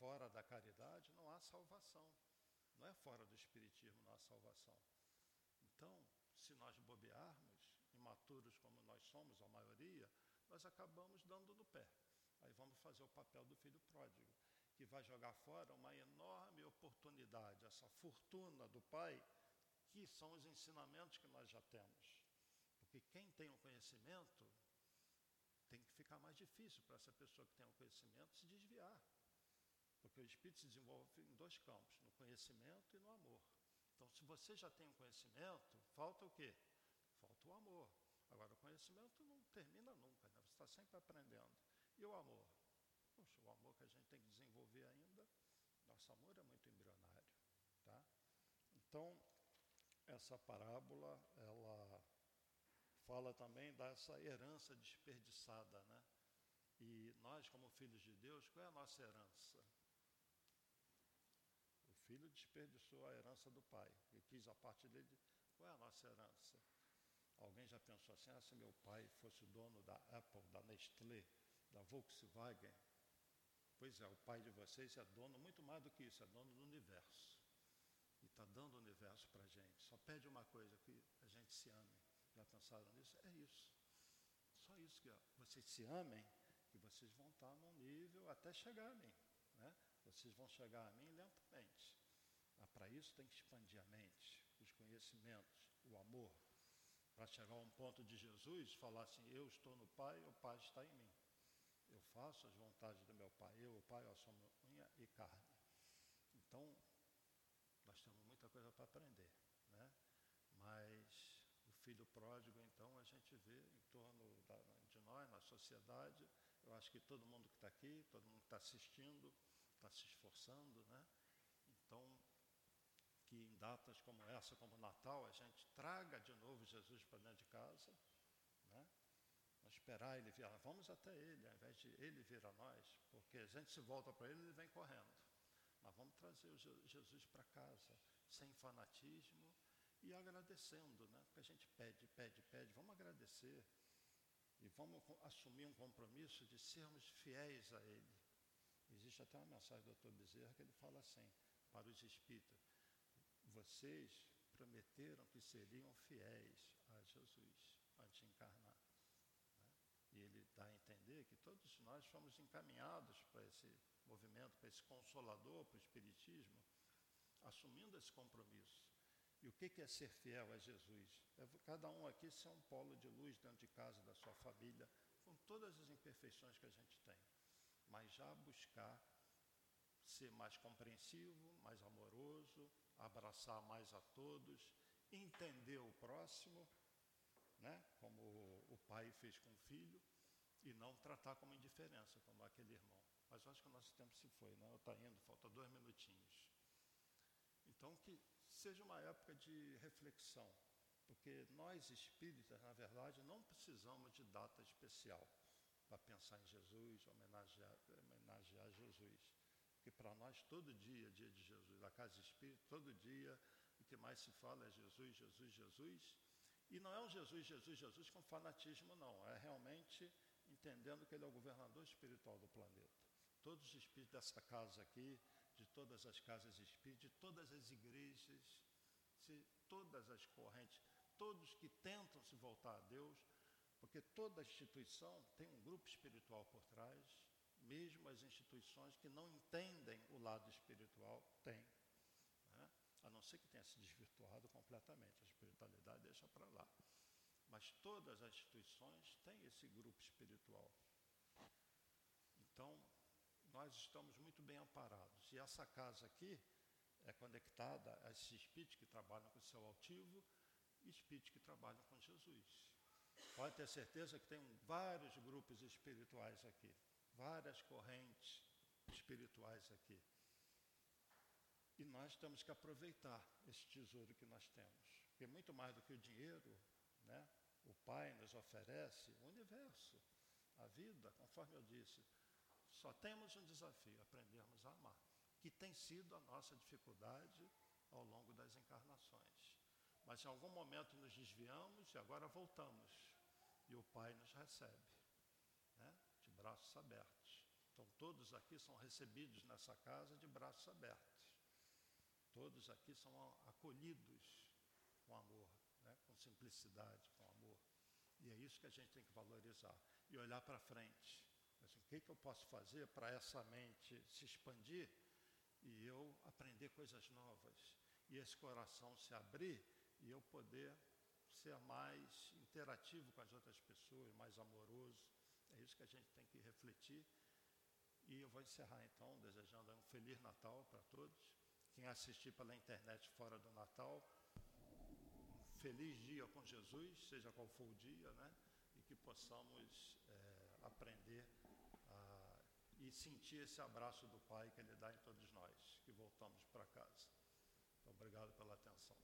fora da caridade, não há salvação. Não é fora do Espiritismo, não há salvação. Então, se nós bobearmos, imaturos como nós somos, a maioria, nós acabamos dando no pé. Aí vamos fazer o papel do filho pródigo, que vai jogar fora uma enorme oportunidade, essa fortuna do pai, que são os ensinamentos que nós já temos. Porque quem tem o conhecimento tem que ficar mais difícil para essa pessoa que tem o conhecimento se desviar. Porque o espírito se desenvolve em dois campos, no conhecimento e no amor. Então, se você já tem o conhecimento, falta o quê? Falta o amor. Agora, o conhecimento não termina nunca, né? você está sempre aprendendo. E o amor? Poxa, o amor que a gente tem que desenvolver ainda, nosso amor é muito embrionário. Tá? Então, essa parábola, ela fala também dessa herança desperdiçada, né? E nós, como filhos de Deus, qual é a nossa herança? O filho desperdiçou a herança do pai e quis a parte dele. Qual é a nossa herança? Alguém já pensou assim: ah, se meu pai fosse dono da Apple, da Nestlé, da Volkswagen? Pois é, o pai de vocês é dono muito mais do que isso, é dono do universo. E está dando o universo para a gente. Só pede uma coisa, que a gente se ame. Já pensaram nisso? É isso. Só isso que ó, vocês se amem, que vocês vão estar num nível até chegar a mim. Né? Vocês vão chegar a mim lentamente. Mas para isso tem que expandir a mente, os conhecimentos, o amor. Para chegar a um ponto de Jesus, falar assim, eu estou no Pai, o Pai está em mim. Eu faço as vontades do meu Pai, eu, o Pai, ó, somos unha e carne. Então, nós temos muita coisa para aprender. Né? Mas o filho pródigo, então, a gente vê em torno da, de nós, na sociedade, eu acho que todo mundo que está aqui, todo mundo que está assistindo, está se esforçando, né? Então, que em datas como essa, como Natal, a gente traga de novo Jesus para dentro de casa, né? Esperar ele vir, vamos até ele, ao invés de ele vir a nós, porque a gente se volta para ele, ele vem correndo. Mas vamos trazer o Jesus para casa, sem fanatismo e agradecendo, né? Porque a gente pede, pede, pede, vamos agradecer e vamos assumir um compromisso de sermos fiéis a Ele. Existe até uma mensagem do Dr. Bezerra que ele fala assim, para os espíritas, vocês prometeram que seriam fiéis a Jesus antes de encarnar. Né? E ele dá a entender que todos nós fomos encaminhados para esse movimento, para esse consolador, para o Espiritismo, assumindo esse compromisso. E o que é ser fiel a Jesus? É cada um aqui ser um polo de luz dentro de casa, da sua família, com todas as imperfeições que a gente tem. Mas já buscar ser mais compreensivo, mais amoroso, abraçar mais a todos, entender o próximo, né? como o pai fez com o filho, E não tratar como indiferença, como aquele irmão. Mas eu acho que o nosso tempo se foi, né? Está indo, falta dois minutinhos. Então, que seja uma época de reflexão, porque nós espíritas, na verdade, não precisamos de data especial para pensar em Jesus, homenagear, homenagear Jesus. Porque para nós, todo dia é dia de Jesus. A casa espírita, todo dia, o que mais se fala é Jesus, Jesus, Jesus. E não é um Jesus, Jesus, Jesus com fanatismo, não. É realmente entendendo que ele é o governador espiritual do planeta. Todos os espíritos dessa casa aqui, de todas as casas espíritas, de todas as igrejas, de todas as correntes, todos que tentam se voltar a Deus, porque toda instituição tem um grupo espiritual por trás, mesmo as instituições que não entendem o lado espiritual têm. Né? A não ser que tenha se desvirtuado completamente, a espiritualidade deixa para lá. Mas todas as instituições têm esse grupo espiritual. Então, nós estamos muito bem amparados. E essa casa aqui é conectada a esses espíritos que trabalham com o seu altivo e espíritos que trabalham com Jesus. Pode ter certeza que tem vários grupos espirituais aqui, várias correntes espirituais aqui. E nós temos que aproveitar esse tesouro que nós temos. Porque muito mais do que o dinheiro, né, o Pai nos oferece o universo, a vida, conforme eu disse. Só temos um desafio, aprendermos a amar, que tem sido a nossa dificuldade ao longo das encarnações. Mas em algum momento nos desviamos e agora voltamos. E o Pai nos recebe, braços abertos. Então todos aqui são recebidos nessa casa de braços abertos. Todos aqui são acolhidos com amor, né? com simplicidade, com amor. E é isso que a gente tem que valorizar. E olhar para frente. Assim, o que, que eu posso fazer para essa mente se expandir e eu aprender coisas novas? E esse coração se abrir e eu poder ser mais interativo com as outras pessoas, mais amoroso. Isso que a gente tem que refletir. E eu vou encerrar então, desejando um feliz Natal para todos. Quem assistir pela internet fora do Natal, um feliz dia com Jesus, seja qual for o dia, né? E que possamos é, aprender a, e sentir esse abraço do Pai que Ele dá em todos nós, que voltamos para casa. Então, obrigado pela atenção.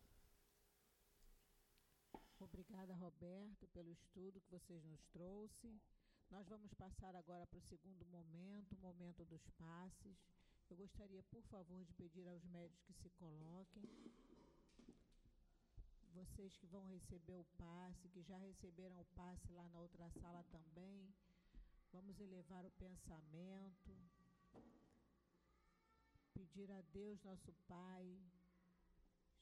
Obrigada, Roberto, pelo estudo que vocês nos trouxe. Nós vamos passar agora para o segundo momento, o momento dos passes. Eu gostaria, por favor, de pedir aos médios que se coloquem. Vocês que vão receber o passe, que já receberam o passe lá na outra sala também, vamos elevar o pensamento, pedir a Deus, nosso Pai,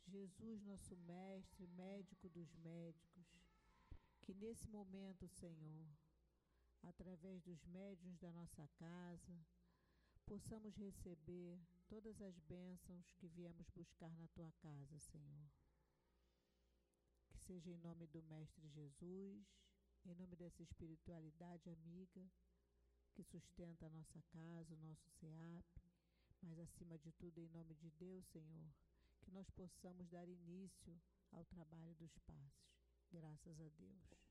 Jesus, nosso Mestre, médico dos médicos, que nesse momento, Senhor, através dos médiuns da nossa casa, possamos receber todas as bênçãos que viemos buscar na tua casa, Senhor. Que seja em nome do Mestre Jesus, em nome dessa espiritualidade amiga que sustenta a nossa casa, o nosso SEAP, mas acima de tudo, em nome de Deus, Senhor que nós possamos dar início ao trabalho dos passos. Graças a Deus.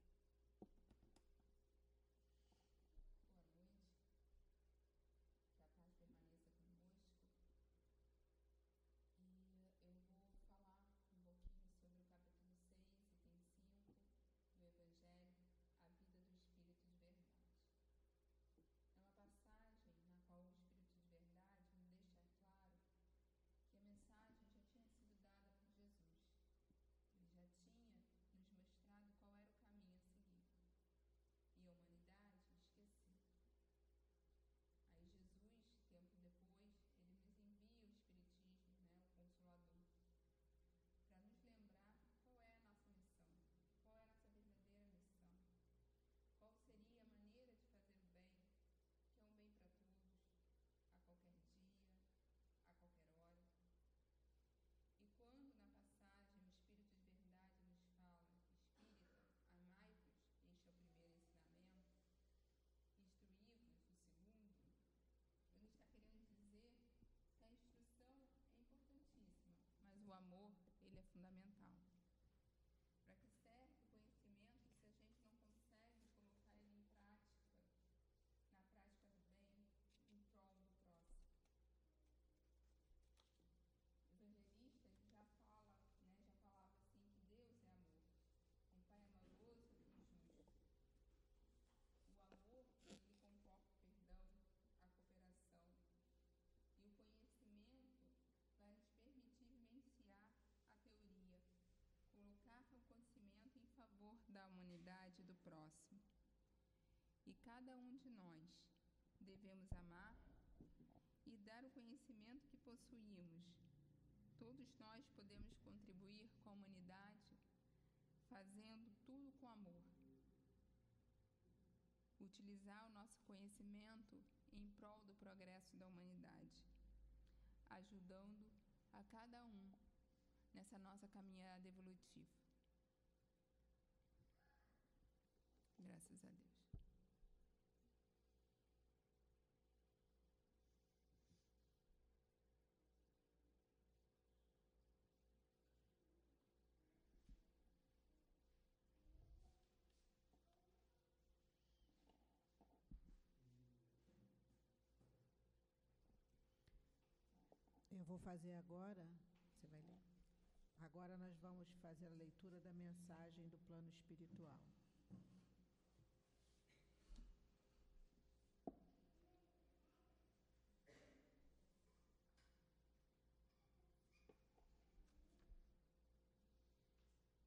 Próximo. E cada um de nós devemos amar e dar o conhecimento que possuímos. Todos nós podemos contribuir com a humanidade fazendo tudo com amor. Utilizar o nosso conhecimento em prol do progresso da humanidade, ajudando a cada um nessa nossa caminhada evolutiva. Graças a Deus. Eu vou fazer agora. Você vai ler? Agora nós vamos fazer a leitura da mensagem do plano espiritual.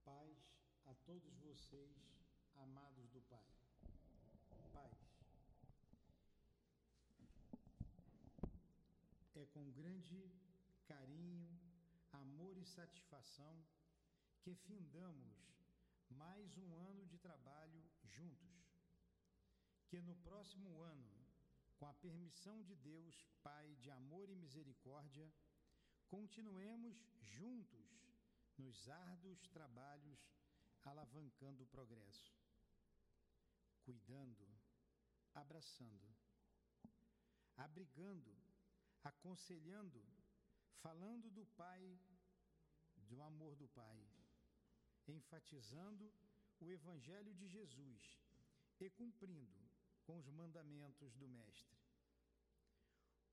Paz a todos vocês, amados do Pai. Paz. É com grande carinho, amor e satisfação que findamos mais um ano de trabalho juntos. Que no próximo ano, com a permissão de Deus, Pai de amor e misericórdia, continuemos juntos nos árduos trabalhos alavancando o progresso, cuidando, abraçando, abrigando, aconselhando, falando do Pai, do amor do Pai, enfatizando o Evangelho de Jesus e cumprindo com os mandamentos do Mestre.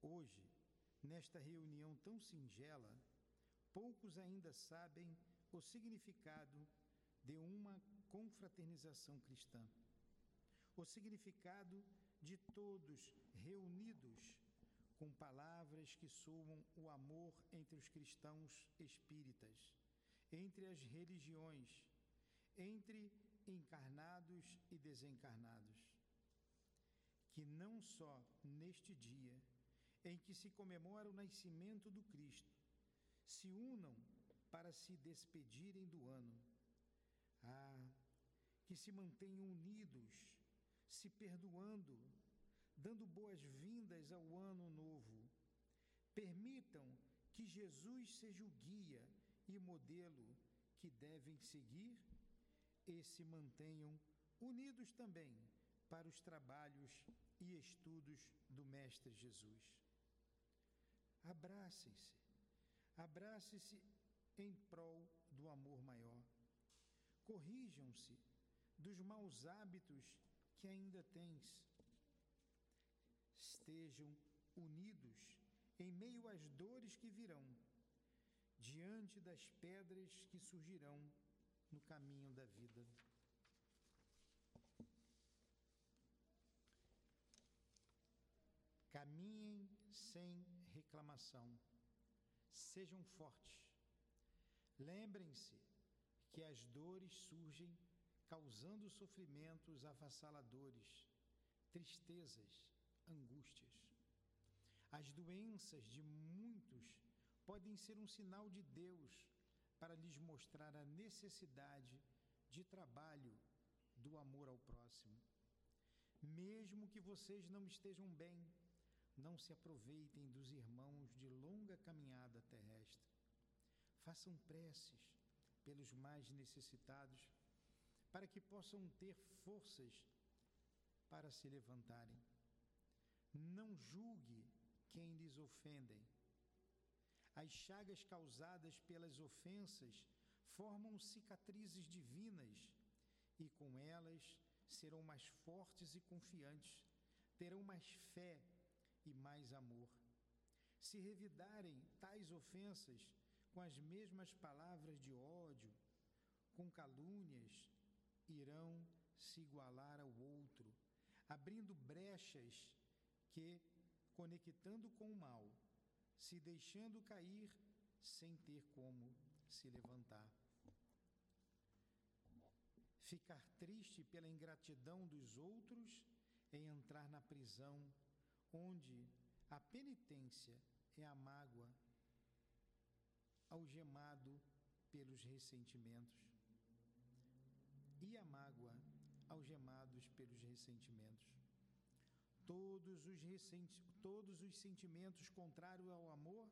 Hoje, nesta reunião tão singela, poucos ainda sabem o significado de uma confraternização cristã. O significado de todos reunidos com palavras que soam o amor entre os cristãos espíritas, entre as religiões, entre encarnados e desencarnados. Que não só neste dia em que se comemora o nascimento do Cristo, se unam para se despedirem do ano. Ah, que se mantenham unidos, se perdoando, dando boas-vindas ao ano novo. Permitam que Jesus seja o guia e modelo que devem seguir e se mantenham unidos também para os trabalhos e estudos do Mestre Jesus. Abracem-se Abrace-se em prol do amor maior. Corrijam-se dos maus hábitos que ainda tens. Estejam unidos em meio às dores que virão, diante das pedras que surgirão no caminho da vida. Caminhem sem reclamação Sejam fortes. Lembrem-se que as dores surgem causando sofrimentos avassaladores, tristezas, angústias. As doenças de muitos podem ser um sinal de Deus para lhes mostrar a necessidade de trabalho do amor ao próximo. Mesmo que vocês não estejam bem, não se aproveitem dos irmãos de longa caminhada terrestre. Façam preces pelos mais necessitados, para que possam ter forças para se levantarem. Não julgue quem lhes ofendem. As chagas causadas pelas ofensas formam cicatrizes divinas e com elas serão mais fortes e confiantes, terão mais fé e mais amor. Se revidarem tais ofensas com as mesmas palavras de ódio, com calúnias, irão se igualar ao outro, abrindo brechas que, conectando com o mal, se deixando cair sem ter como se levantar. ficar triste pela ingratidão dos outros é entrar na prisão, onde a penitência é a mágoa, algemado pelos ressentimentos. E a mágoa, algemados pelos ressentimentos. Todos os, ressenti todos os sentimentos contrários ao amor,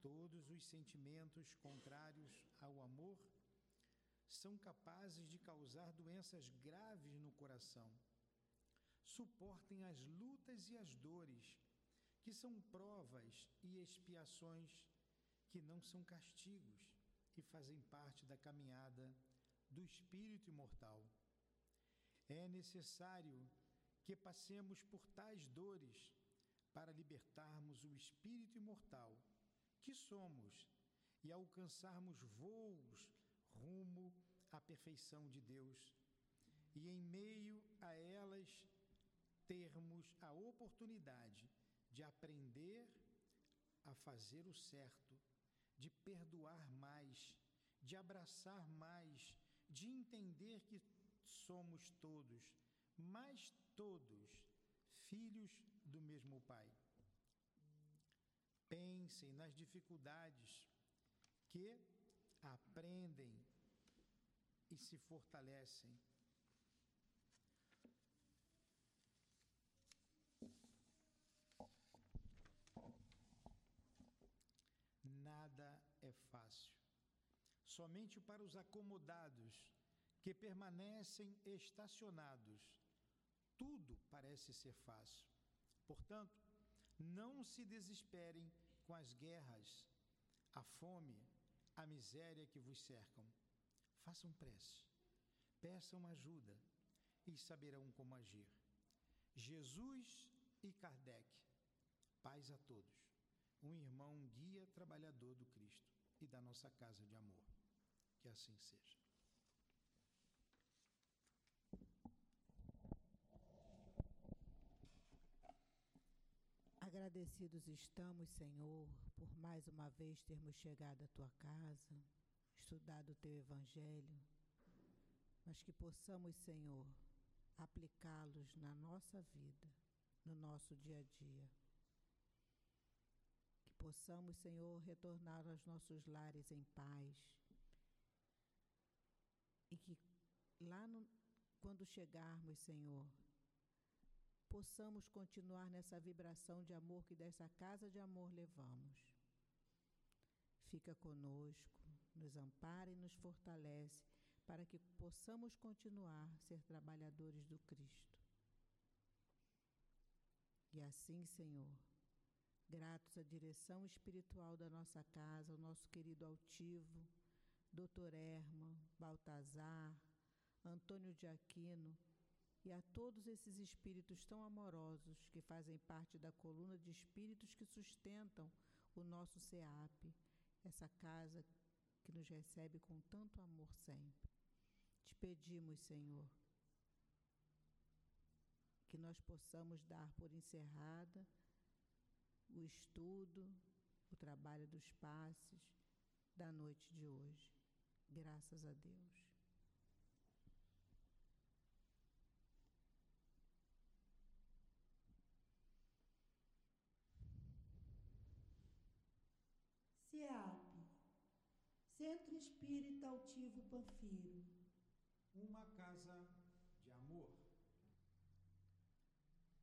todos os sentimentos contrários ao amor são capazes de causar doenças graves no coração. Suportem as lutas e as dores, que são provas e expiações que não são castigos e fazem parte da caminhada do espírito imortal. É necessário que passemos por tais dores para libertarmos o espírito imortal que somos e alcançarmos voos rumo à perfeição de Deus. E em meio a elas, termos a oportunidade de aprender a fazer o certo, de perdoar mais, de abraçar mais, de entender que somos todos, mas todos, filhos do mesmo Pai. Pensem nas dificuldades que aprendem e se fortalecem. Nada é fácil. Somente para os acomodados que permanecem estacionados, tudo parece ser fácil. Portanto, não se desesperem com as guerras, a fome, a miséria que vos cercam. Façam prece, peçam ajuda e saberão como agir. Jesus e Kardec, paz a todos, um irmão, guia trabalhador do Cristo e da nossa casa de amor. Que assim seja. Agradecidos estamos, Senhor, por mais uma vez termos chegado à tua casa, estudado o teu evangelho, mas que possamos, Senhor, aplicá-los na nossa vida, no nosso dia a dia. Que possamos, Senhor, retornar aos nossos lares em paz. E que lá no, quando chegarmos, Senhor, possamos continuar nessa vibração de amor que dessa casa de amor levamos. Fica conosco, nos ampara e nos fortalece para que possamos continuar a ser trabalhadores do Cristo. E assim, Senhor, gratos à direção espiritual da nossa casa, ao nosso querido altivo, Doutor Erma, Baltazar, Antônio de Aquino, e a todos esses espíritos tão amorosos que fazem parte da coluna de espíritos que sustentam o nosso SEAP, essa casa que nos recebe com tanto amor sempre. Te pedimos, Senhor, que nós possamos dar por encerrada o estudo, o trabalho dos passes da noite de hoje. Graças a Deus. CEAP, Centro Espírita Altivo Panfiro. Uma casa.